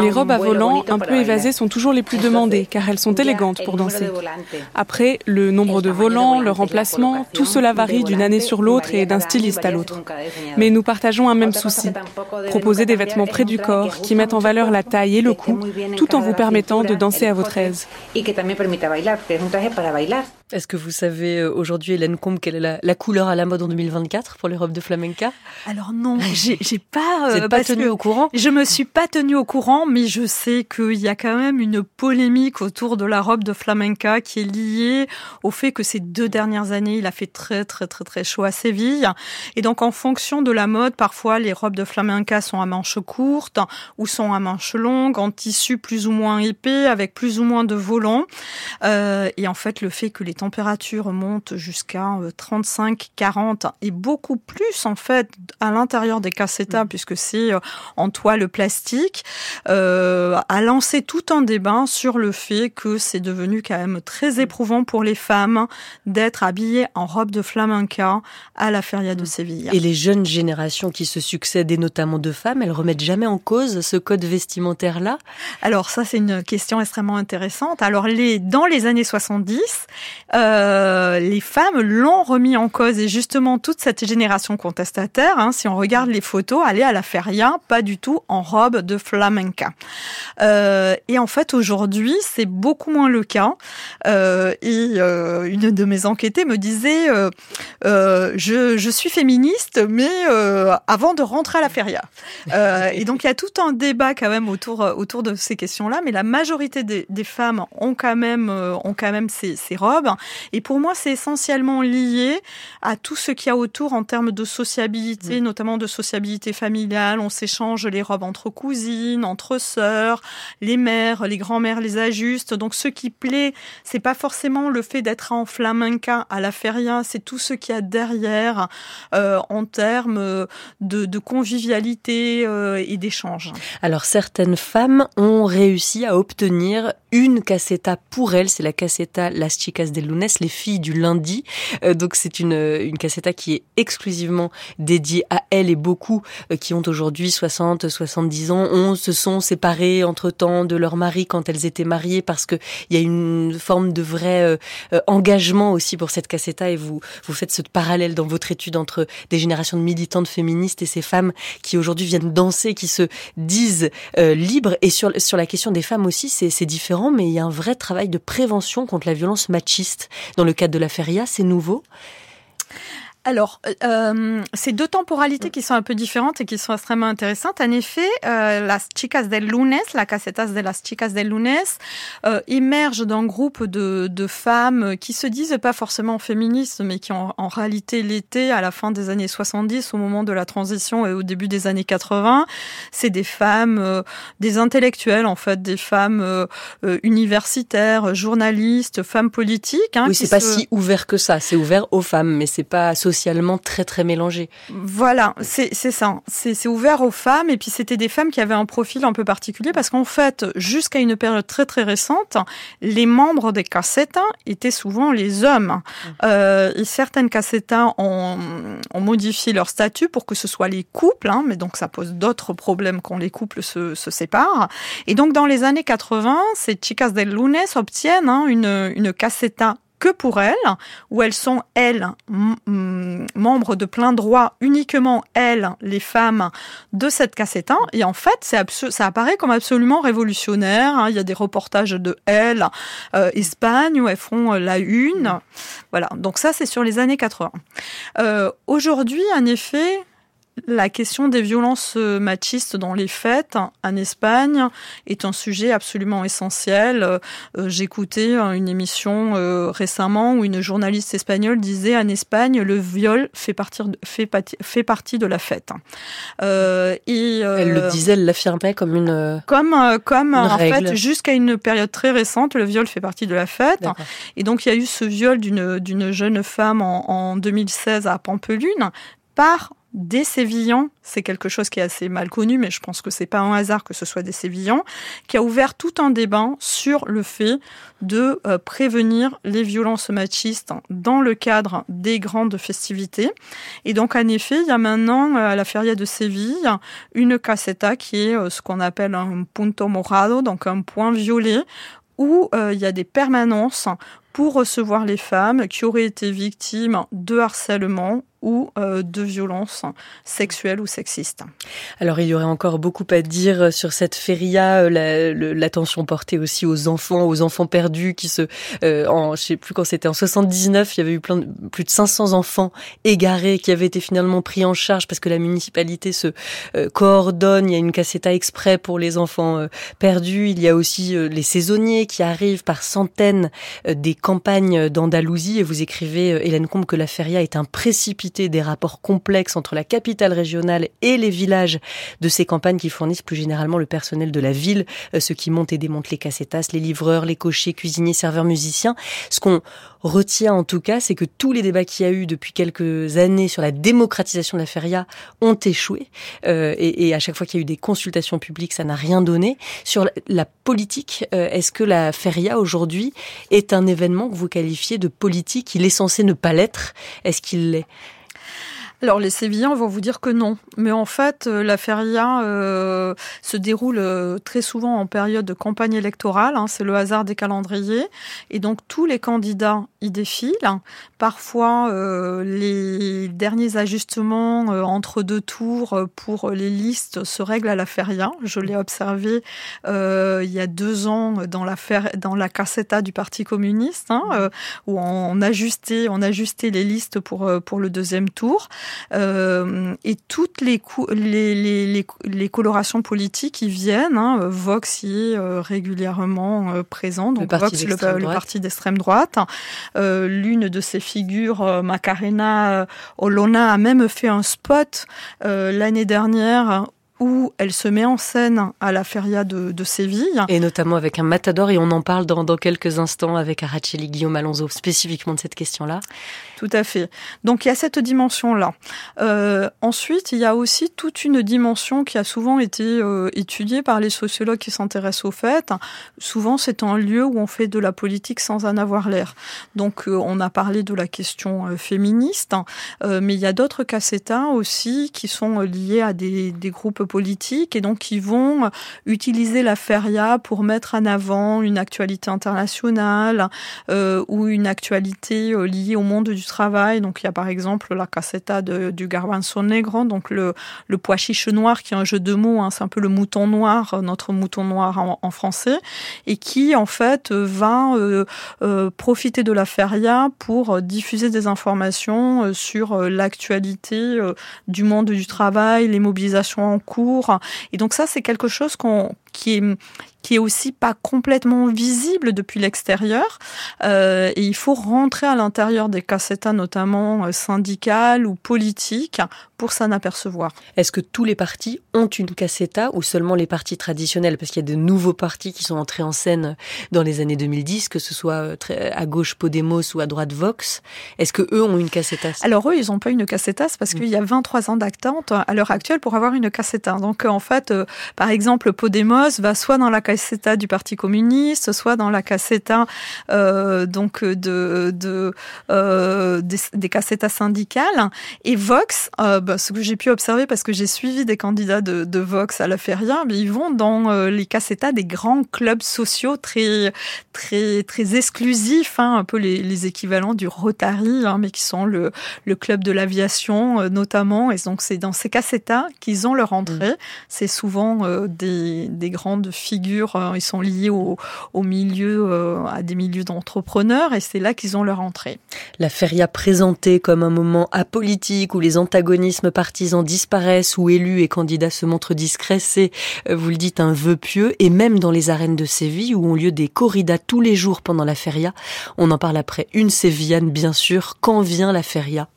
Les robes à volants un peu évasées sont toujours les plus demandées car elles sont élégantes pour danser. Après, le nombre de volants, leur emplacement, tout cela varie d'une année sur l'autre et d'un styliste à l'autre. Mais nous partageons un même souci, proposer des vêtements près du corps qui mettent en valeur la taille et le cou tout en vous permettant de danser à votre aise. Est-ce que vous savez euh, aujourd'hui, Hélène Combe, quelle est la, couleur à la mode en 2024 pour les robes de flamenca? Alors non, j'ai pas. Vous pas tenu au courant? Je me suis pas tenue au courant, mais je sais qu'il y a quand même une polémique autour de la robe de flamenca qui est liée au fait que ces deux dernières années, il a fait très très très très chaud à Séville, et donc en fonction de la mode, parfois les robes de flamenca sont à manches courtes ou sont à manches longues, en tissu plus ou moins épais, avec plus ou moins de volants, euh, et en fait le fait que les températures montent jusqu'à 35, euh, 40 et beaucoup plus en fait à l'intérieur des cassetas mm. puisque c'est euh, en toile plastique, euh, a lancé tout un débat sur le fait que c'est devenu quand même très mm. éprouvant pour les femmes d'être habillées en robe de flamenca à la feria de mm. Séville. Et les jeunes générations qui se succèdent et notamment de femmes, elles remettent jamais en cause ce code vestimentaire là Alors ça c'est une question extrêmement intéressante. Alors les dans les années 70, euh, les femmes l'ont remis en cause et justement toute cette génération contestataire, hein, si on regarde les photos, allait à la feria pas du tout en robe de flamenca. Euh, et en fait aujourd'hui c'est beaucoup moins le cas. Euh, et euh, une de mes enquêtées me disait je, suis féministe mais avant de rentrer à la feria. et donc il y a tout un débat quand même autour autour de ces questions-là, mais la majorité des, des femmes ont quand même ont quand même ces, ces robes. Et pour moi, c'est essentiellement lié à tout ce qu'il y a autour en termes de sociabilité, mm. notamment de sociabilité familiale. On s'échange les robes entre cousines, entre sœurs, les mères, les grands-mères les ajustent. Donc, ce qui plaît, c'est pas forcément le fait d'être en flamenca à la feria, c'est tout ce qu'il y a derrière euh, en termes de, de convivialité euh, et d'échange. Alors, certaines femmes ont réussi à obtenir une cassetta pour elles, c'est la cassetta Las Chicas del Lunes, les filles du lundi. Euh, donc c'est une, une cassetta qui est exclusivement dédiée à elles et beaucoup euh, qui ont aujourd'hui 60, 70 ans. Ont, se sont séparées entre temps de leur mari quand elles étaient mariées parce que il y a une forme de vrai euh, engagement aussi pour cette cassetta et vous, vous faites ce parallèle dans votre étude entre des générations de militantes féministes et ces femmes qui aujourd'hui viennent danser, qui se disent libres. Et sur, sur la question des femmes aussi c'est différent mais il y a un vrai travail de prévention contre la violence machiste dans le cadre de la feria, c'est nouveau? Alors, euh, euh, c'est deux temporalités qui sont un peu différentes et qui sont extrêmement intéressantes. En effet, euh, Las Chicas del Lunes, la casetas de Las Chicas del Lunes, euh, émerge d'un groupe de, de, femmes qui se disent pas forcément féministes, mais qui en, en réalité l'étaient à la fin des années 70, au moment de la transition et au début des années 80. C'est des femmes, euh, des intellectuels en fait, des femmes euh, universitaires, journalistes, femmes politiques. Hein, oui, c'est pas si ouvert que ça. C'est ouvert aux femmes, mais c'est pas associé socialement très très mélangé. Voilà, c'est ça. C'est ouvert aux femmes et puis c'était des femmes qui avaient un profil un peu particulier parce qu'en fait, jusqu'à une période très très récente, les membres des cassettes étaient souvent les hommes. Mmh. Euh, et certaines cassettes ont, ont, modifié leur statut pour que ce soit les couples, hein, mais donc ça pose d'autres problèmes quand les couples se, se, séparent. Et donc dans les années 80, ces chicas del lunes obtiennent hein, une, une cassetta que pour elles, où elles sont, elles, membres de plein droit, uniquement elles, les femmes de cette cassette Et en fait, ça apparaît comme absolument révolutionnaire. Hein. Il y a des reportages de elles, euh, Espagne, où elles font euh, la une. Voilà, donc ça, c'est sur les années 80. Euh, Aujourd'hui, en effet, la question des violences euh, machistes dans les fêtes en Espagne est un sujet absolument essentiel. Euh, j'écoutais une émission euh, récemment où une journaliste espagnole disait en Espagne le viol fait partie de, fait, fait partie de la fête. et, elle le disait, elle l'affirmait comme une comme comme en fait jusqu'à une période très récente le viol fait partie de la fête. Et donc il y a eu ce viol d'une d'une jeune femme en, en 2016 à Pampelune par des Sévillans, c'est quelque chose qui est assez mal connu, mais je pense que c'est pas un hasard que ce soit des Sévillans, qui a ouvert tout un débat sur le fait de euh, prévenir les violences machistes dans le cadre des grandes festivités. Et donc, en effet, il y a maintenant euh, à la Feria de Séville une caseta qui est euh, ce qu'on appelle un punto morado, donc un point violet, où il y a des permanences pour recevoir les femmes qui auraient été victimes de harcèlement ou euh, de violences sexuelles ou sexistes. Alors il y aurait encore beaucoup à dire sur cette feria, euh, l'attention portée aussi aux enfants, aux enfants perdus qui se, euh, en, je sais plus quand c'était en 79, il y avait eu plein de, plus de 500 enfants égarés qui avaient été finalement pris en charge parce que la municipalité se euh, coordonne. Il y a une cassetta exprès pour les enfants perdus. Il y a aussi les saisonniers qui arrivent par centaines des campagnes d'Andalousie et vous écrivez Hélène Combe que la feria est un précipité des rapports complexes entre la capitale régionale et les villages de ces campagnes qui fournissent plus généralement le personnel de la ville, euh, ceux qui montent et démontent les cassetas, les livreurs, les cochers, cuisiniers, serveurs, musiciens. Ce qu'on retient en tout cas, c'est que tous les débats qu'il y a eu depuis quelques années sur la démocratisation de la feria ont échoué. Euh, et, à chaque fois qu'il y a eu des consultations publiques, ça n'a rien donné. Sur la, politique, euh, est-ce que la feria aujourd'hui est un événement que vous qualifiez de politique? Il est censé ne pas l'être. Est-ce qu'il l'est alors les Sévillans vont vous dire que non, mais en fait euh, la feria euh, se déroule euh, très souvent en période de campagne électorale, hein, c'est le hasard des calendriers, et donc tous les candidats y défilent. Parfois les derniers ajustements entre deux tours pour les listes se règlent à la feria. Je l'ai observé il y a deux ans dans la dans la caseta du Parti communiste, hein, où on ajustait on ajustait les listes pour pour le deuxième tour. Euh, et toutes les, les, les, les, colorations politiques qui viennent, hein, Vox y est euh, régulièrement euh, présent, donc le Vox, le, parti d'extrême droite. L'une de ses figures, Macarena Olona, a même fait un spot l'année dernière où elle se met en scène à la feria de, de, Séville. Et notamment avec un matador, et on en parle dans, dans quelques instants avec Araceli Guillaume Alonso, spécifiquement de cette question-là. Tout à fait. Donc il y a cette dimension-là. Euh, ensuite, il y a aussi toute une dimension qui a souvent été euh, étudiée par les sociologues qui s'intéressent aux fêtes. Souvent, c'est un lieu où on fait de la politique sans en avoir l'air. Donc euh, on a parlé de la question féministe, mais il y a d'autres cassetas aussi qui sont liés à des, des groupes politiques et donc qui vont utiliser la feria pour mettre en avant une actualité internationale ou une actualité liée au monde du travail. Donc il y a par exemple la caseta de, du Garbanzo Negro, donc le, le pois chiche noir qui est un jeu de mots, hein, c'est un peu le mouton noir, notre mouton noir en, français, et qui en fait va euh, euh, profiter de la feria pour diffuser des informations euh, sur l'actualité du monde du travail, les mobilisations en cours. Et donc ça c'est quelque chose qu'on qui est qui est aussi pas complètement visible depuis l'extérieur. Euh, et il faut rentrer à l'intérieur des cassetas, notamment euh, syndicales ou politiques, pour s'en apercevoir. Est-ce que tous les partis ont une cassetta ou seulement les partis traditionnels? Parce qu'il y a de nouveaux partis qui sont entrés en scène dans les années 2010, que ce soit euh, à gauche Podemos ou à droite Vox. Est-ce que eux ont une cassetta? Alors eux, ils n'ont pas une cassetta, parce qu'il y a 23 ans d'attente à l'heure actuelle pour avoir une cassetta. Donc en fait, par exemple, Podemos va soit dans la cassetta du Parti communiste, soit dans la cassetta euh, donc de, de euh, des, des syndicales. Et Vox, euh, bah, ce que j'ai pu observer parce que j'ai suivi des candidats de, de Vox à la Feria, mais ils vont dans euh, les cassetas des grands clubs sociaux très très très exclusifs, hein, un peu les, les, équivalents du Rotary, hein, mais qui sont le, le club de l'aviation notamment. Et donc c'est dans ces cassetas qu'ils ont leur entrée. Mmh. C'est souvent des, des grandes figures. ils sont liés au, milieu à des milieux d'entrepreneurs et c'est là qu'ils ont leur entrée. La feria présentée comme un moment apolitique où les antagonismes partisans disparaissent, où élus et candidats se montrent discrets, c'est, euh, vous le dites, un vœu pieux. Et même dans les arènes de Séville, où ont lieu des corridas tous les jours pendant la feria, on en parle après une sévillane, bien sûr. Quand vient la feria?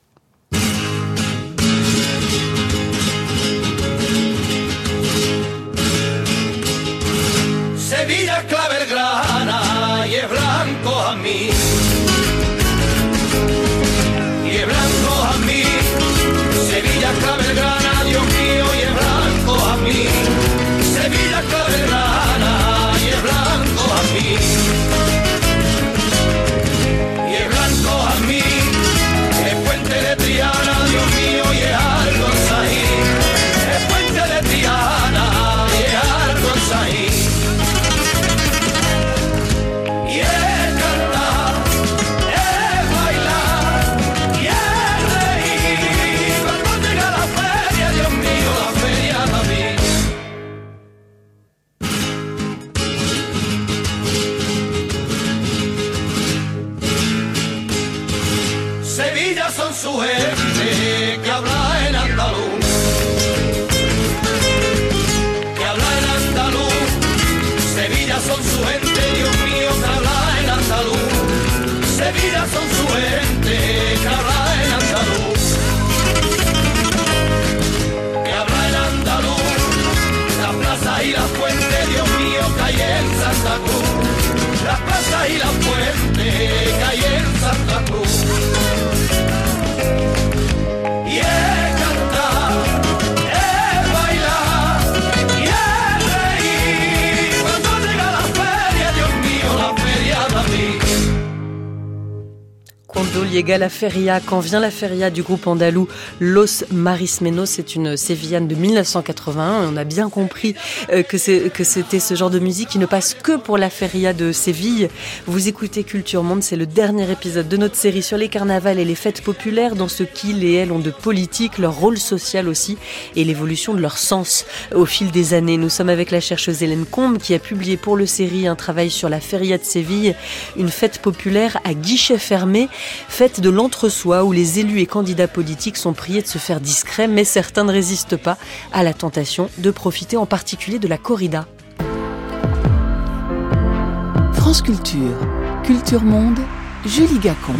La feria. Quand vient la feria du groupe andalou Los Marismenos, c'est une sévillane de 1981. on a bien compris euh, que c'était ce genre de musique qui ne passe que pour la feria de Séville. Vous écoutez Culture Monde, c'est le dernier épisode de notre série sur les carnavals et les fêtes populaires dans ce qu'ils et elles ont de politique, leur rôle social aussi et l'évolution de leur sens au fil des années. Nous sommes avec la chercheuse Hélène Combe qui a publié pour le série un travail sur la feria de Séville, une fête populaire à guichet fermé, fête de l'entre-soi où les élus et candidats politiques sont priés de se faire discrets, mais certains ne résistent pas à la tentation de profiter en particulier de la corrida. France Culture, Culture Monde, Julie Gacon.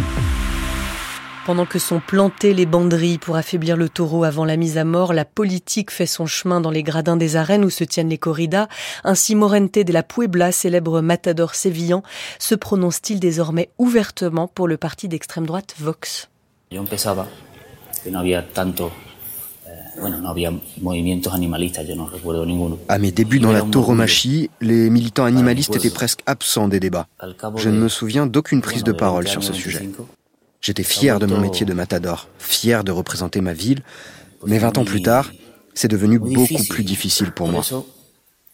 Pendant que sont plantées les banderies pour affaiblir le taureau avant la mise à mort, la politique fait son chemin dans les gradins des arènes où se tiennent les corridas. Ainsi, Morente de la Puebla, célèbre matador sévillan, se prononce-t-il désormais ouvertement pour le parti d'extrême droite Vox? À mes débuts dans la tauromachie, les militants animalistes étaient presque absents des débats. Je ne me souviens d'aucune prise de parole sur ce sujet. J'étais fier de mon métier de matador, fier de représenter ma ville, mais 20 ans plus tard, c'est devenu beaucoup plus difficile pour moi.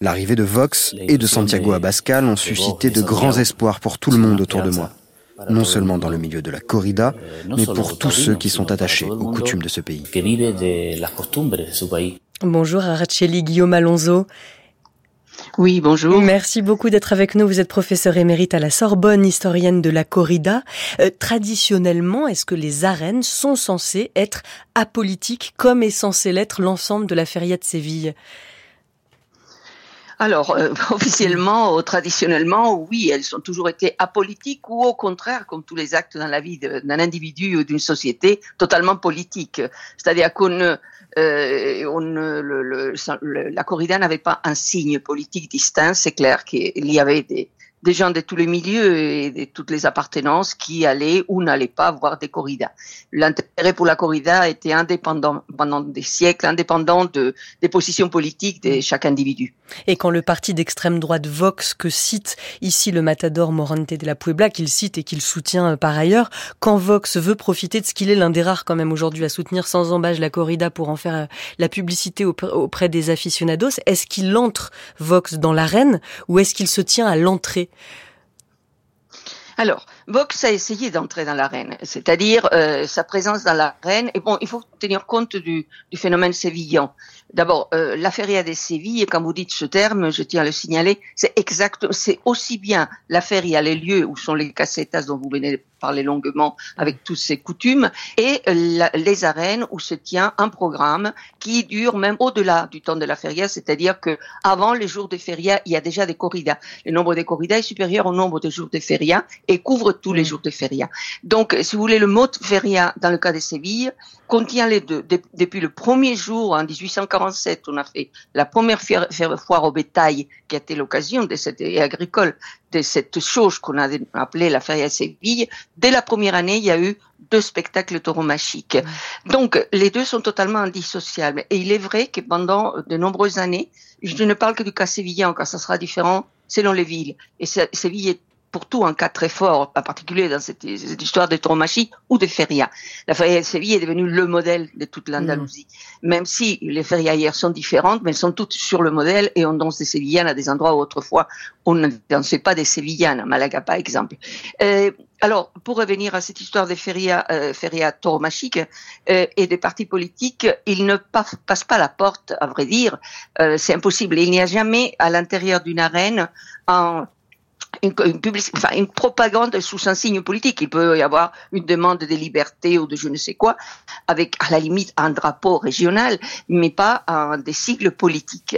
L'arrivée de Vox et de Santiago Abascal ont suscité de grands espoirs pour tout le monde autour de moi, non seulement dans le milieu de la corrida, mais pour tous ceux qui sont attachés aux coutumes de ce pays. Bonjour Araceli Guillaume Alonso. Oui, bonjour. Merci beaucoup d'être avec nous. Vous êtes professeur émérite à la Sorbonne, historienne de la corrida. Euh, traditionnellement, est-ce que les arènes sont censées être apolitiques comme est censé l'être l'ensemble de la feria de Séville? Alors, euh, officiellement ou traditionnellement, oui, elles ont toujours été apolitiques ou au contraire, comme tous les actes dans la vie d'un individu ou d'une société, totalement politiques. C'est-à-dire qu'on euh, on, le, le, la corrida n'avait pas un signe politique distinct. C'est clair qu'il y avait des, des gens de tous les milieux et de toutes les appartenances qui allaient ou n'allaient pas voir des corridas. L'intérêt pour la corrida était indépendant pendant des siècles, indépendant de, des positions politiques de chaque individu. Et quand le parti d'extrême droite Vox, que cite ici le matador Morante de la Puebla, qu'il cite et qu'il soutient euh, par ailleurs, quand Vox veut profiter de ce qu'il est l'un des rares quand même aujourd'hui à soutenir sans embâche la corrida pour en faire euh, la publicité auprès des aficionados, est-ce qu'il entre Vox dans l'arène ou est-ce qu'il se tient à l'entrée? Alors, Vox a essayé d'entrer dans l'arène, c'est-à-dire euh, sa présence dans l'arène. Et bon, il faut tenir compte du, du phénomène sévillan. D'abord, euh, la feria de Séville, quand vous dites ce terme, je tiens à le signaler, c'est exact, c'est aussi bien la feria, les lieux où sont les casetas dont vous venez de parler longuement avec toutes ces coutumes, et les arènes où se tient un programme qui dure même au-delà du temps de la feria, c'est-à-dire que avant les jours de feria, il y a déjà des corridas. Le nombre de corridas est supérieur au nombre de jours de feria et couvre tous les jours de feria. Donc, si vous voulez, le mot feria dans le cas de Séville contient les deux. depuis le premier jour, en 1847, on a fait la première foire au bétail qui a été l'occasion de cette, et agricole, de cette chose qu'on a appelée la feria Séville, dès la première année, il y a eu deux spectacles tauromachiques. Donc, les deux sont totalement indissociables. Et il est vrai que pendant de nombreuses années, je ne parle que du cas sévillan, car ça sera différent selon les villes. Et Séville est pour tout un cas très fort, en particulier dans cette, histoire de tauromachie ou de feria. La feria de Séville est devenue le modèle de toute l'Andalousie. Mm. Même si les ferias hier sont différentes, mais elles sont toutes sur le modèle et on danse des sévillanes à des endroits où autrefois on ne dansait pas des sévillanes, à Malaga par exemple. Euh, alors, pour revenir à cette histoire des ferias, euh, feria tauromachiques euh, et des partis politiques, ils ne passent pas la porte, à vrai dire. Euh, c'est impossible. Il n'y a jamais à l'intérieur d'une arène un une, propagande sous un signe politique. Il peut y avoir une demande de liberté ou de je ne sais quoi, avec à la limite un drapeau régional, mais pas des sigles politiques.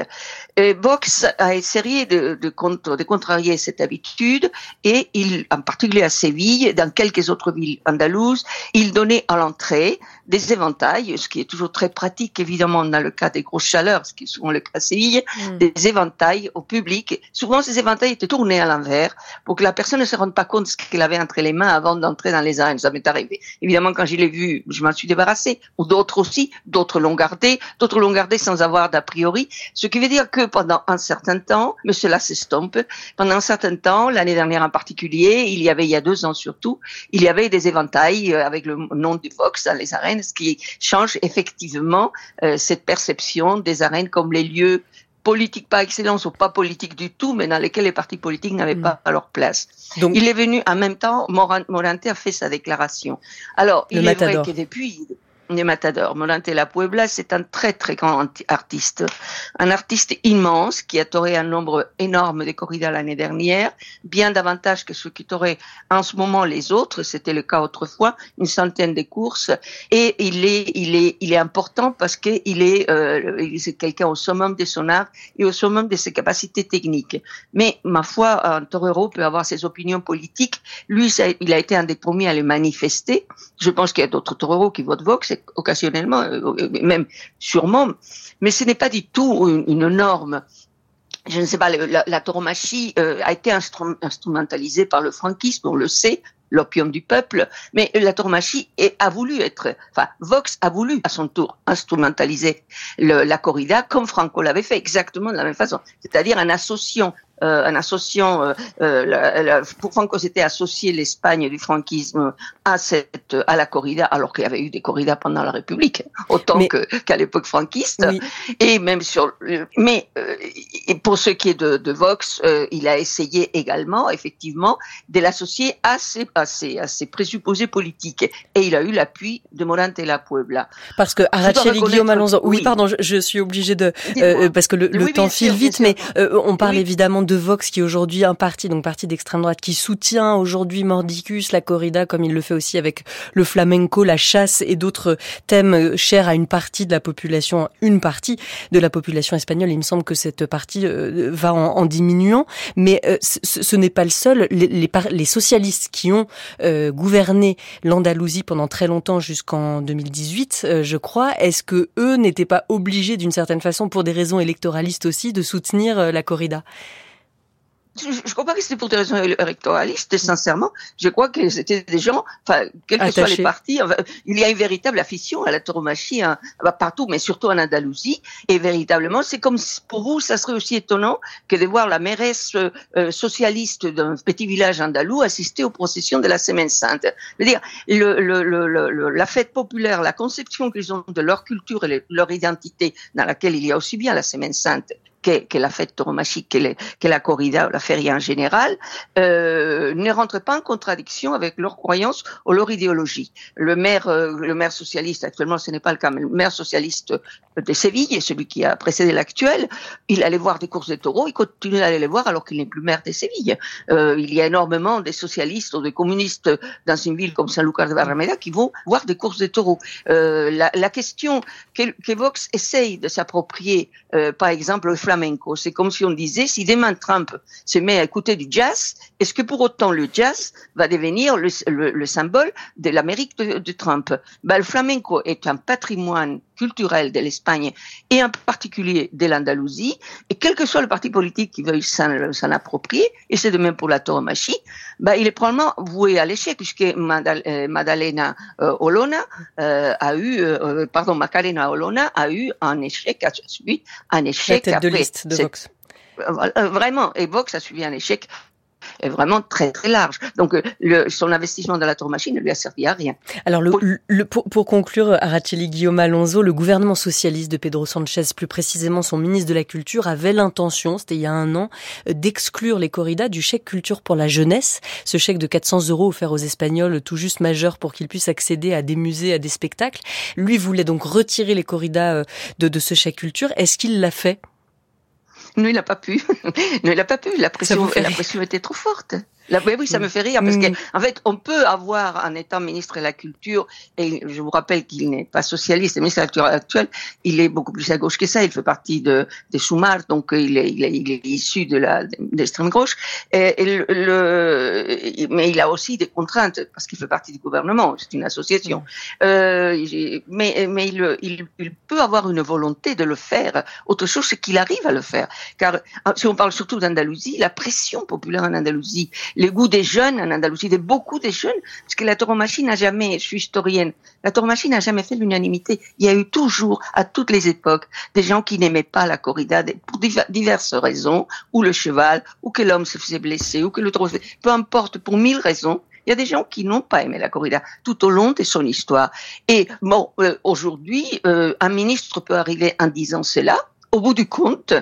Et Vox a essayé de, de, de, contrarier cette habitude et il, en particulier à Séville, dans quelques autres villes andalouses, il donnait à l'entrée des éventails, ce qui est toujours très pratique évidemment dans le cas des grosses chaleurs, ce qui est souvent le cas à Séville, mm. des éventails au public. Souvent ces éventails étaient tournés à l'envers pour que la personne ne se rende pas compte de ce qu'elle avait entre les mains avant d'entrer dans les arènes. Ça m'est arrivé. Évidemment, quand je l'ai vu, je m'en suis débarrassé. Ou d'autres aussi, d'autres l'ont gardé, d'autres l'ont gardé sans avoir d'a priori. Ce qui veut dire que pendant un certain temps, mais cela s'estompe, pendant un certain temps, l'année dernière en particulier, il y avait, il y a deux ans surtout, il y avait des éventails euh, avec le nom du Vox dans les arènes, ce qui change effectivement euh, cette perception des arènes comme les lieux politique par excellence ou pas politique du tout, mais dans lesquels les partis politiques n'avaient mm. pas leur place. Donc, il est venu en même temps, Morante a fait sa déclaration. Alors, il est vrai que depuis, des Matador. Molante La Puebla, c'est un très très grand artiste, un artiste immense qui a toré un nombre énorme de corridas l'année dernière, bien davantage que ce qui torait en ce moment les autres. C'était le cas autrefois, une centaine de courses. Et il est il est il est important parce que il est euh, c'est quelqu'un au summum de son art et au summum de ses capacités techniques. Mais ma foi, un torero peut avoir ses opinions politiques. Lui, il a été un des premiers à les manifester. Je pense qu'il y a d'autres toreros qui votent Vox occasionnellement, euh, même sûrement, mais ce n'est pas du tout une, norme. Je ne sais pas, la, la tauromachie euh, a été instrumentalisée par le franquisme, on le sait, l'opium du peuple, mais la tauromachie a voulu être, enfin, Vox a voulu à son tour instrumentaliser la corrida comme Franco l'avait fait exactement de la même façon, c'est-à-dire en associant euh, en associant, euh, euh, la, la, pour Franco, c'était associé l'Espagne du franquisme à cette à la corrida, alors qu'il y avait eu des corridas pendant la République, autant que qu'à l'époque franquiste, et même sur. Mais et pour ce qui est de, de Vox, il a essayé également, effectivement, de l'associer à ses, à ses, à ses présupposés politiques, et il a eu l'appui de Morante la Puebla. Parce que Araceli Guillaume Alonso, oui, pardon, je, je, suis obligée de parce que le, le temps file vite, mais on parle évidemment de Vox qui est aujourd'hui un parti, donc parti d'extrême droite, qui soutient aujourd'hui Mordicus, la corrida, comme il le fait aussi avec le flamenco, la chasse et d'autres thèmes chers à une partie de la population, une partie de la population espagnole. Il me semble que cette partie euh, va en, diminuant, mais euh, ce, n'est pas le seul. Les, socialistes qui ont euh, gouverné l'Andalousie pendant très longtemps jusqu'en 2018, je crois, est-ce que eux n'étaient pas obligés d'une certaine façon, pour des raisons électoralistes aussi, de soutenir la corrida? Je, ne crois pas que c'était pour des raisons électoralistes, sincèrement. Je crois que c'était des gens, enfin, quels que soient les partis, il y a une véritable affition à la tauromachie hein, bah, partout, mais surtout en Andalousie. Et véritablement, c'est comme pour vous, ça serait aussi étonnant que de voir la mairesse euh, socialiste d'un petit village andalou assister aux processions de la Semaine Sainte. Je veux dire, le, le, le, la fête populaire, la conception qu'ils ont de leur culture et leur identité, dans laquelle il y a aussi bien la Semaine Sainte que la fête tauromachique, que, que la corrida la feria en général, euh, ne rentrent pas en contradiction avec leurs croyances ou leur idéologie. Le maire, euh, le maire socialiste, actuellement ce n'est pas le cas, mais le maire socialiste de Séville, celui qui a précédé l'actuel, il allait voir des courses de taureaux, il continue d'aller les voir alors qu'il n'est plus maire de Séville. Euh, il y a énormément de socialistes ou de communistes dans une ville comme Saint-Lucar de Barrameda qui vont voir des courses de taureaux. Euh, la, la, question que, Vox essaye de s'approprier, euh, par exemple, le c'est comme si on disait, si demain Trump se met à écouter du jazz, est-ce que pour autant le jazz va devenir le, le, le symbole de l'Amérique de, de, Trump? Ben, Le flamenco est un patrimoine culturelle de l'Espagne et en particulier de l'Andalousie. Et quel que soit le parti politique qui veuille s'en approprier, et c'est de même pour la tauromachie, bah, il est probablement voué à l'échec puisque euh, Madalena euh, Olona euh, a eu, pardon, Macarena Olona a eu un échec, a suivi un échec. La tête de liste de Vox. Vraiment, et Vox a suivi un échec est vraiment très très large. Donc euh, le, son investissement dans la tour machine ne lui a servi à rien. Alors le, le, pour, pour, conclure, Araceli Guillaume Alonso, le gouvernement socialiste de Pedro Sanchez, plus précisément son ministre de la Culture, avait l'intention, c'était il y a un an, d'exclure les corridas du chèque culture pour la jeunesse. Ce chèque de 400 euros offert aux Espagnols tout juste majeurs pour qu'ils puissent accéder à des musées, à des spectacles. Lui voulait donc retirer les corridas euh, de, de ce chèque culture. Est-ce qu'il l'a fait? Non, il n'a pas pu. non, il n'a pas pu. La pression, la pression était trop forte oui, ça me fait rire parce qu'en mm. en fait, on peut avoir un étant ministre de la Culture, et je vous rappelle qu'il n'est pas socialiste, le ministre de la Culture actuel, il est beaucoup plus à gauche que ça, il fait partie de, des Soumar, donc il est, il est, il est issu de l'extrême gauche, et, le, mais il a aussi des contraintes parce qu'il fait partie du gouvernement, c'est une association. Mm. Euh, mais mais il, il, il, peut avoir une volonté de le faire. Autre chose, c'est qu'il arrive à le faire, car si on parle surtout d'Andalousie, la pression populaire en Andalousie, les goûts des jeunes en Andalousie, de beaucoup des jeunes, parce que la tauromachie n'a jamais, je suis historienne, la tauromachie n'a jamais fait l'unanimité. Il y a eu toujours, à toutes les époques, des gens qui n'aimaient pas la corrida pour diverses raisons, ou le cheval, ou que l'homme se faisait blesser, ou que le taureau, peu importe, pour mille raisons. Il y a des gens qui n'ont pas aimé la corrida tout au long de son histoire. Et bon, euh, aujourd'hui, euh, un ministre peut arriver en disant cela. Au bout du compte,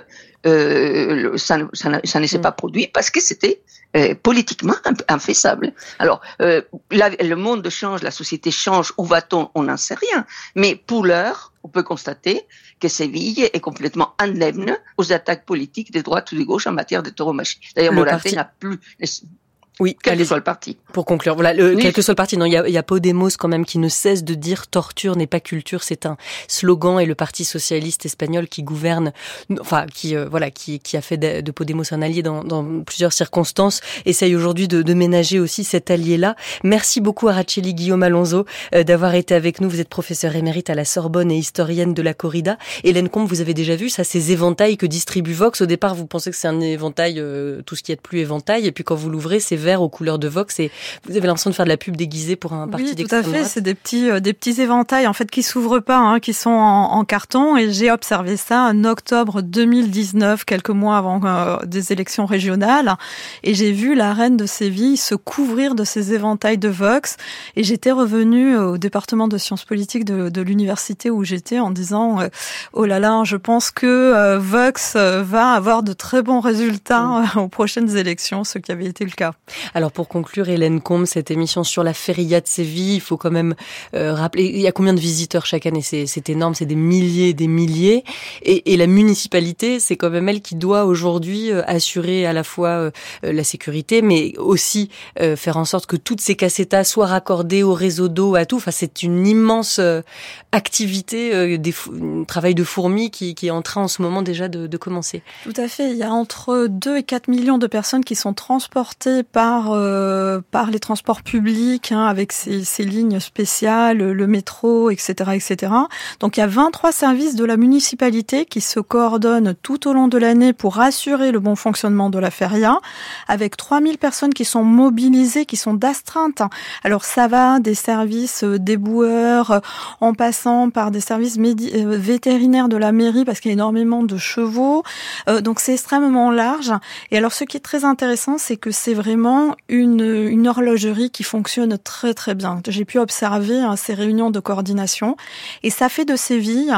euh, ça, ça, ça ne s'est mm. pas produit parce que c'était euh, politiquement infaisable. Alors, euh, le monde change, la société change, où va-t-on? On n'en sait rien. Mais pour l'heure, on peut constater que Séville est complètement indemne aux attaques politiques des droites ou des gauches en matière de tauromachie. D'ailleurs, Moraté n'a plus oui, quel que soit le parti. Pour conclure, voilà, le, quel que soit le parti, non, il y a, y a Podemos quand même qui ne cesse de dire torture n'est pas culture, c'est un slogan et le Parti socialiste espagnol qui gouverne, enfin qui euh, voilà, qui, qui a fait de, Podemos un allié dans, dans plusieurs circonstances, essaye aujourd'hui de, de, ménager aussi cet allié-là. Merci beaucoup à Racheli Guillaume Alonso euh, d'avoir été avec nous. Vous êtes professeur émérite à la Sorbonne et historienne de la corrida. Hélène Combe, vous avez déjà vu ça, ces éventails que distribue Vox. Au départ, vous pensez que c'est un éventail, euh, tout ce qui est de plus éventail, et puis quand vous l'ouvrez, c'est aux couleurs de Vox et vous avez l'impression de faire de la pub déguisée pour un parti oui, tout à fait. C'est des petits, euh, des petits éventails en fait qui s'ouvrent pas, hein, qui sont en, carton. Et j'ai observé ça en octobre 2019, quelques mois avant euh, des élections régionales. Et j'ai vu la reine de Séville se couvrir de ces éventails de Vox. Et j'étais revenue au département de sciences politiques de, de l'université où j'étais en disant euh, oh là là, je pense que Vox va avoir de très bons résultats mm. aux prochaines élections, ce qui avait été le cas. Alors pour conclure, Hélène Combe, cette émission sur la feria de Séville, il faut quand même euh, rappeler, il y a combien de visiteurs chaque année? C'est énorme, c'est des milliers, des milliers. Et, et la municipalité, c'est quand même elle qui doit aujourd'hui euh, assurer à la fois euh, la sécurité, mais aussi faire en sorte que toutes ces cassetas soient raccordées au réseau d'eau, à tout. Enfin, c'est une immense activité, des un travail de fourmi qui, qui, est en train en ce moment déjà de, de commencer. Tout à fait. Il y a entre 2 et 4 millions de personnes qui sont transportées par euh, par les transports publics hein, avec ces, lignes spéciales, le métro, etc., etc. Donc il y a 23 services de la municipalité qui se coordonnent tout au long de l'année pour assurer le bon fonctionnement de la feria, avec 3000 personnes qui sont mobilisées, qui sont d'astreinte. Alors ça va des services euh, déboueurs, euh, en passant par des services vétérinaires de la mairie parce qu'il y a énormément de chevaux. donc c'est extrêmement large. Et alors ce qui est très intéressant, c'est que c'est vraiment une, une horlogerie qui fonctionne très très bien. J'ai pu observer hein, ces réunions de coordination et ça fait de Séville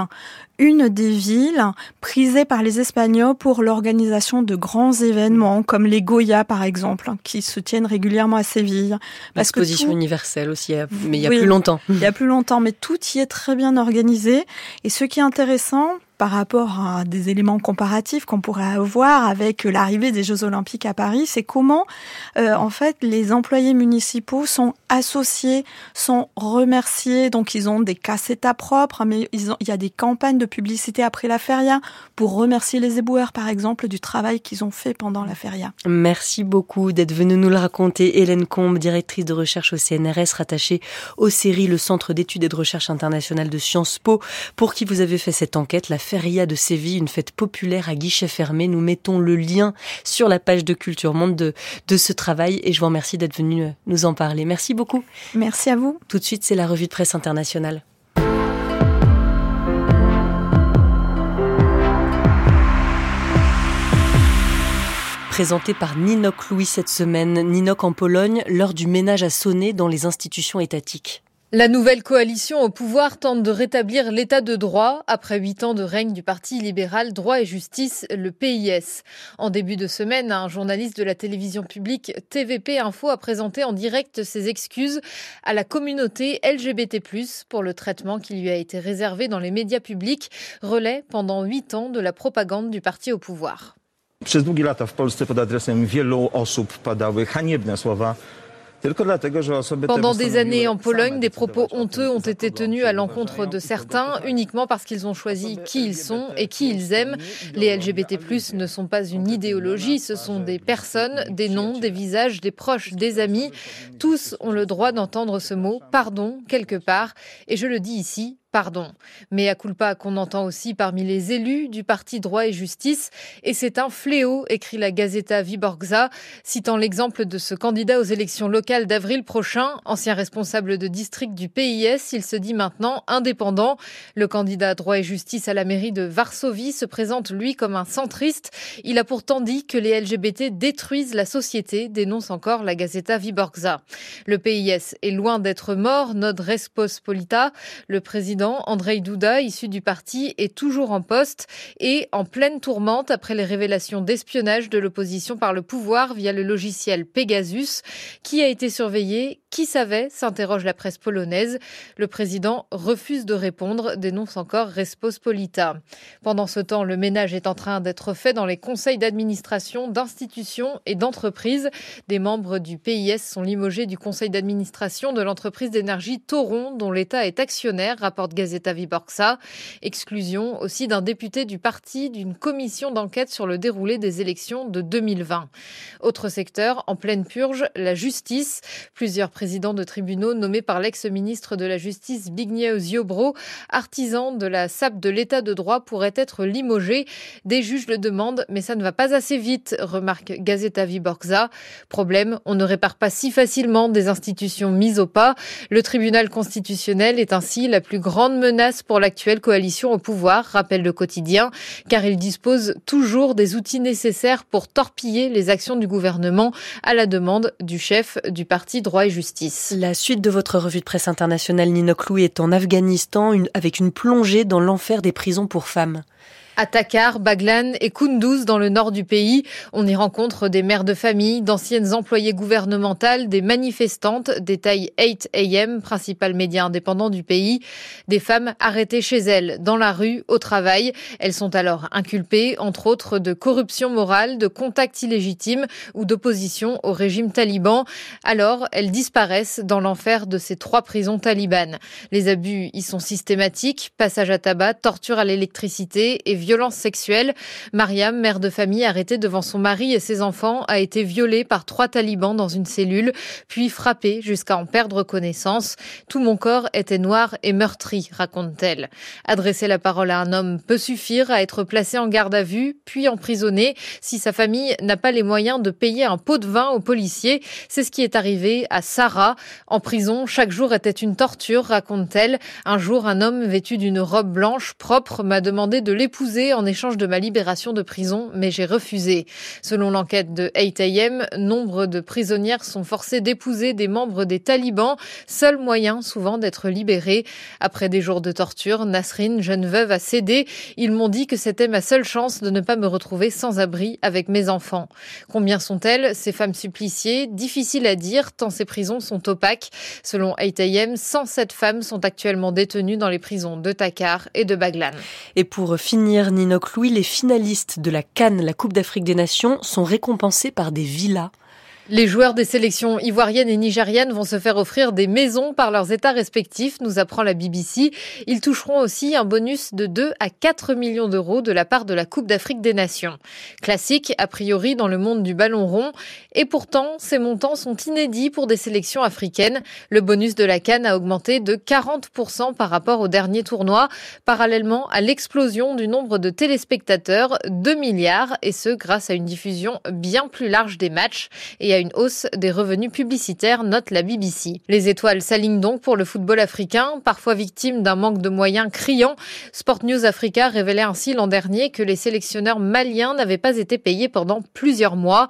une des villes prisées par les Espagnols pour l'organisation de grands événements comme les Goya par exemple, qui se tiennent régulièrement à Séville. L'exposition universelle aussi, mais il y a plus longtemps. Il y a plus longtemps, mais tout y est très bien organisé. Et ce qui est intéressant, par rapport à des éléments comparatifs qu'on pourrait avoir avec l'arrivée des Jeux Olympiques à Paris, c'est comment euh, en fait les employés municipaux sont associés, sont remerciés, donc ils ont des cassettes propres, mais il y a des campagnes de publicité après la feria pour remercier les éboueurs par exemple du travail qu'ils ont fait pendant la feria. Merci beaucoup d'être venue nous le raconter, Hélène Combe, directrice de recherche au CNRS, rattachée au série le Centre d'études et de recherche internationale de Sciences Po, pour qui vous avez fait cette enquête, Feria de Séville, une fête populaire à guichet fermé. Nous mettons le lien sur la page de Culture Monde de, de ce travail et je vous remercie d'être venu euh, nous en parler. Merci beaucoup. Merci à vous. Tout de suite, c'est la revue de presse internationale. Présenté par Ninok Louis cette semaine. Ninok en Pologne, l'heure du ménage a sonné dans les institutions étatiques. La nouvelle coalition au pouvoir tente de rétablir l'état de droit après huit ans de règne du Parti libéral Droit et Justice, le PIS. En début de semaine, un journaliste de la télévision publique TVP Info a présenté en direct ses excuses à la communauté LGBT+, pour le traitement qui lui a été réservé dans les médias publics, relais pendant huit ans de la propagande du parti au pouvoir. Przez lata w Polsce pod adresem wielu osób padały haniebne słowa pendant des années en Pologne, des propos honteux ont été tenus à l'encontre de certains uniquement parce qu'ils ont choisi qui ils sont et qui ils aiment. Les LGBT+ ne sont pas une idéologie, ce sont des personnes, des noms, des visages, des proches, des amis. Tous ont le droit d'entendre ce mot pardon quelque part et je le dis ici, pardon. Mais à culpa qu'on entend aussi parmi les élus du parti droit et justice. Et c'est un fléau, écrit la Gazeta Viborgza, citant l'exemple de ce candidat aux élections locales d'avril prochain, ancien responsable de district du PIS. Il se dit maintenant indépendant. Le candidat droit et justice à la mairie de Varsovie se présente, lui, comme un centriste. Il a pourtant dit que les LGBT détruisent la société, dénonce encore la Gazeta Viborgza. Le PIS est loin d'être mort, notre Respospolita. Le président président, Andrei Duda, issu du parti, est toujours en poste et en pleine tourmente après les révélations d'espionnage de l'opposition par le pouvoir via le logiciel Pegasus, qui a été surveillé qui savait s'interroge la presse polonaise. Le président refuse de répondre, dénonce encore Respospolita. Pendant ce temps, le ménage est en train d'être fait dans les conseils d'administration d'institutions et d'entreprises. Des membres du PIS sont limogés du conseil d'administration de l'entreprise d'énergie Toron, dont l'État est actionnaire, rapporte Gazeta Viborxa. Exclusion aussi d'un député du parti d'une commission d'enquête sur le déroulé des élections de 2020. Autre secteur, en pleine purge, la justice. Plusieurs président de tribunaux nommé par l'ex-ministre de la Justice Bigniew Ziobro, artisan de la sape de l'état de droit, pourrait être limogé. Des juges le demandent, mais ça ne va pas assez vite, remarque Gazeta Viborgza. Problème, on ne répare pas si facilement des institutions mises au pas. Le tribunal constitutionnel est ainsi la plus grande menace pour l'actuelle coalition au pouvoir, rappelle le quotidien, car il dispose toujours des outils nécessaires pour torpiller les actions du gouvernement à la demande du chef du parti droit et justice. La suite de votre revue de presse internationale, Nino Clou, est en Afghanistan avec une plongée dans l'enfer des prisons pour femmes. À Takar, Baglan et Kunduz dans le nord du pays, on y rencontre des mères de famille, d'anciennes employées gouvernementales, des manifestantes, détaille 8 AM, principal média indépendant du pays, des femmes arrêtées chez elles, dans la rue, au travail. Elles sont alors inculpées, entre autres, de corruption morale, de contact illégitime ou d'opposition au régime taliban. Alors, elles disparaissent dans l'enfer de ces trois prisons talibanes. Les abus y sont systématiques, passage à tabac, torture à l'électricité et violences sexuelles. Mariam, mère de famille arrêtée devant son mari et ses enfants, a été violée par trois talibans dans une cellule, puis frappée jusqu'à en perdre connaissance. Tout mon corps était noir et meurtri, raconte-t-elle. Adresser la parole à un homme peut suffire à être placé en garde à vue, puis emprisonné si sa famille n'a pas les moyens de payer un pot de vin aux policiers. C'est ce qui est arrivé à Sarah. En prison, chaque jour était une torture, raconte-t-elle. Un jour, un homme vêtu d'une robe blanche propre m'a demandé de l'épouser en échange de ma libération de prison, mais j'ai refusé. Selon l'enquête de 8AM, nombre de prisonnières sont forcées d'épouser des membres des talibans, seul moyen souvent d'être libérées. Après des jours de torture, Nasrin, jeune veuve, a cédé. Ils m'ont dit que c'était ma seule chance de ne pas me retrouver sans abri avec mes enfants. Combien sont-elles, ces femmes suppliciées? Difficile à dire, tant ces prisons sont opaques. Selon 8AM, 107 femmes sont actuellement détenues dans les prisons de Takar et de Baglan. Et pour finir, Ninoc Louis, les finalistes de la Cannes, la Coupe d'Afrique des Nations, sont récompensés par des villas. Les joueurs des sélections ivoiriennes et nigériennes vont se faire offrir des maisons par leurs États respectifs, nous apprend la BBC. Ils toucheront aussi un bonus de 2 à 4 millions d'euros de la part de la Coupe d'Afrique des Nations. Classique, a priori, dans le monde du ballon rond. Et pourtant, ces montants sont inédits pour des sélections africaines. Le bonus de la Cannes a augmenté de 40% par rapport au dernier tournoi, parallèlement à l'explosion du nombre de téléspectateurs, 2 milliards, et ce grâce à une diffusion bien plus large des matchs une hausse des revenus publicitaires, note la BBC. Les étoiles s'alignent donc pour le football africain, parfois victime d'un manque de moyens criant. Sport News Africa révélait ainsi l'an dernier que les sélectionneurs maliens n'avaient pas été payés pendant plusieurs mois.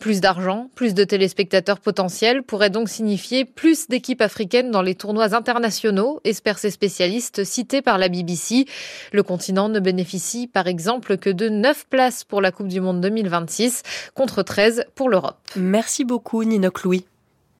Plus d'argent, plus de téléspectateurs potentiels pourrait donc signifier plus d'équipes africaines dans les tournois internationaux, espèrent ces spécialistes cités par la BBC. Le continent ne bénéficie par exemple que de 9 places pour la Coupe du Monde 2026 contre 13 pour l'Europe. Merci beaucoup Ninoc Louis.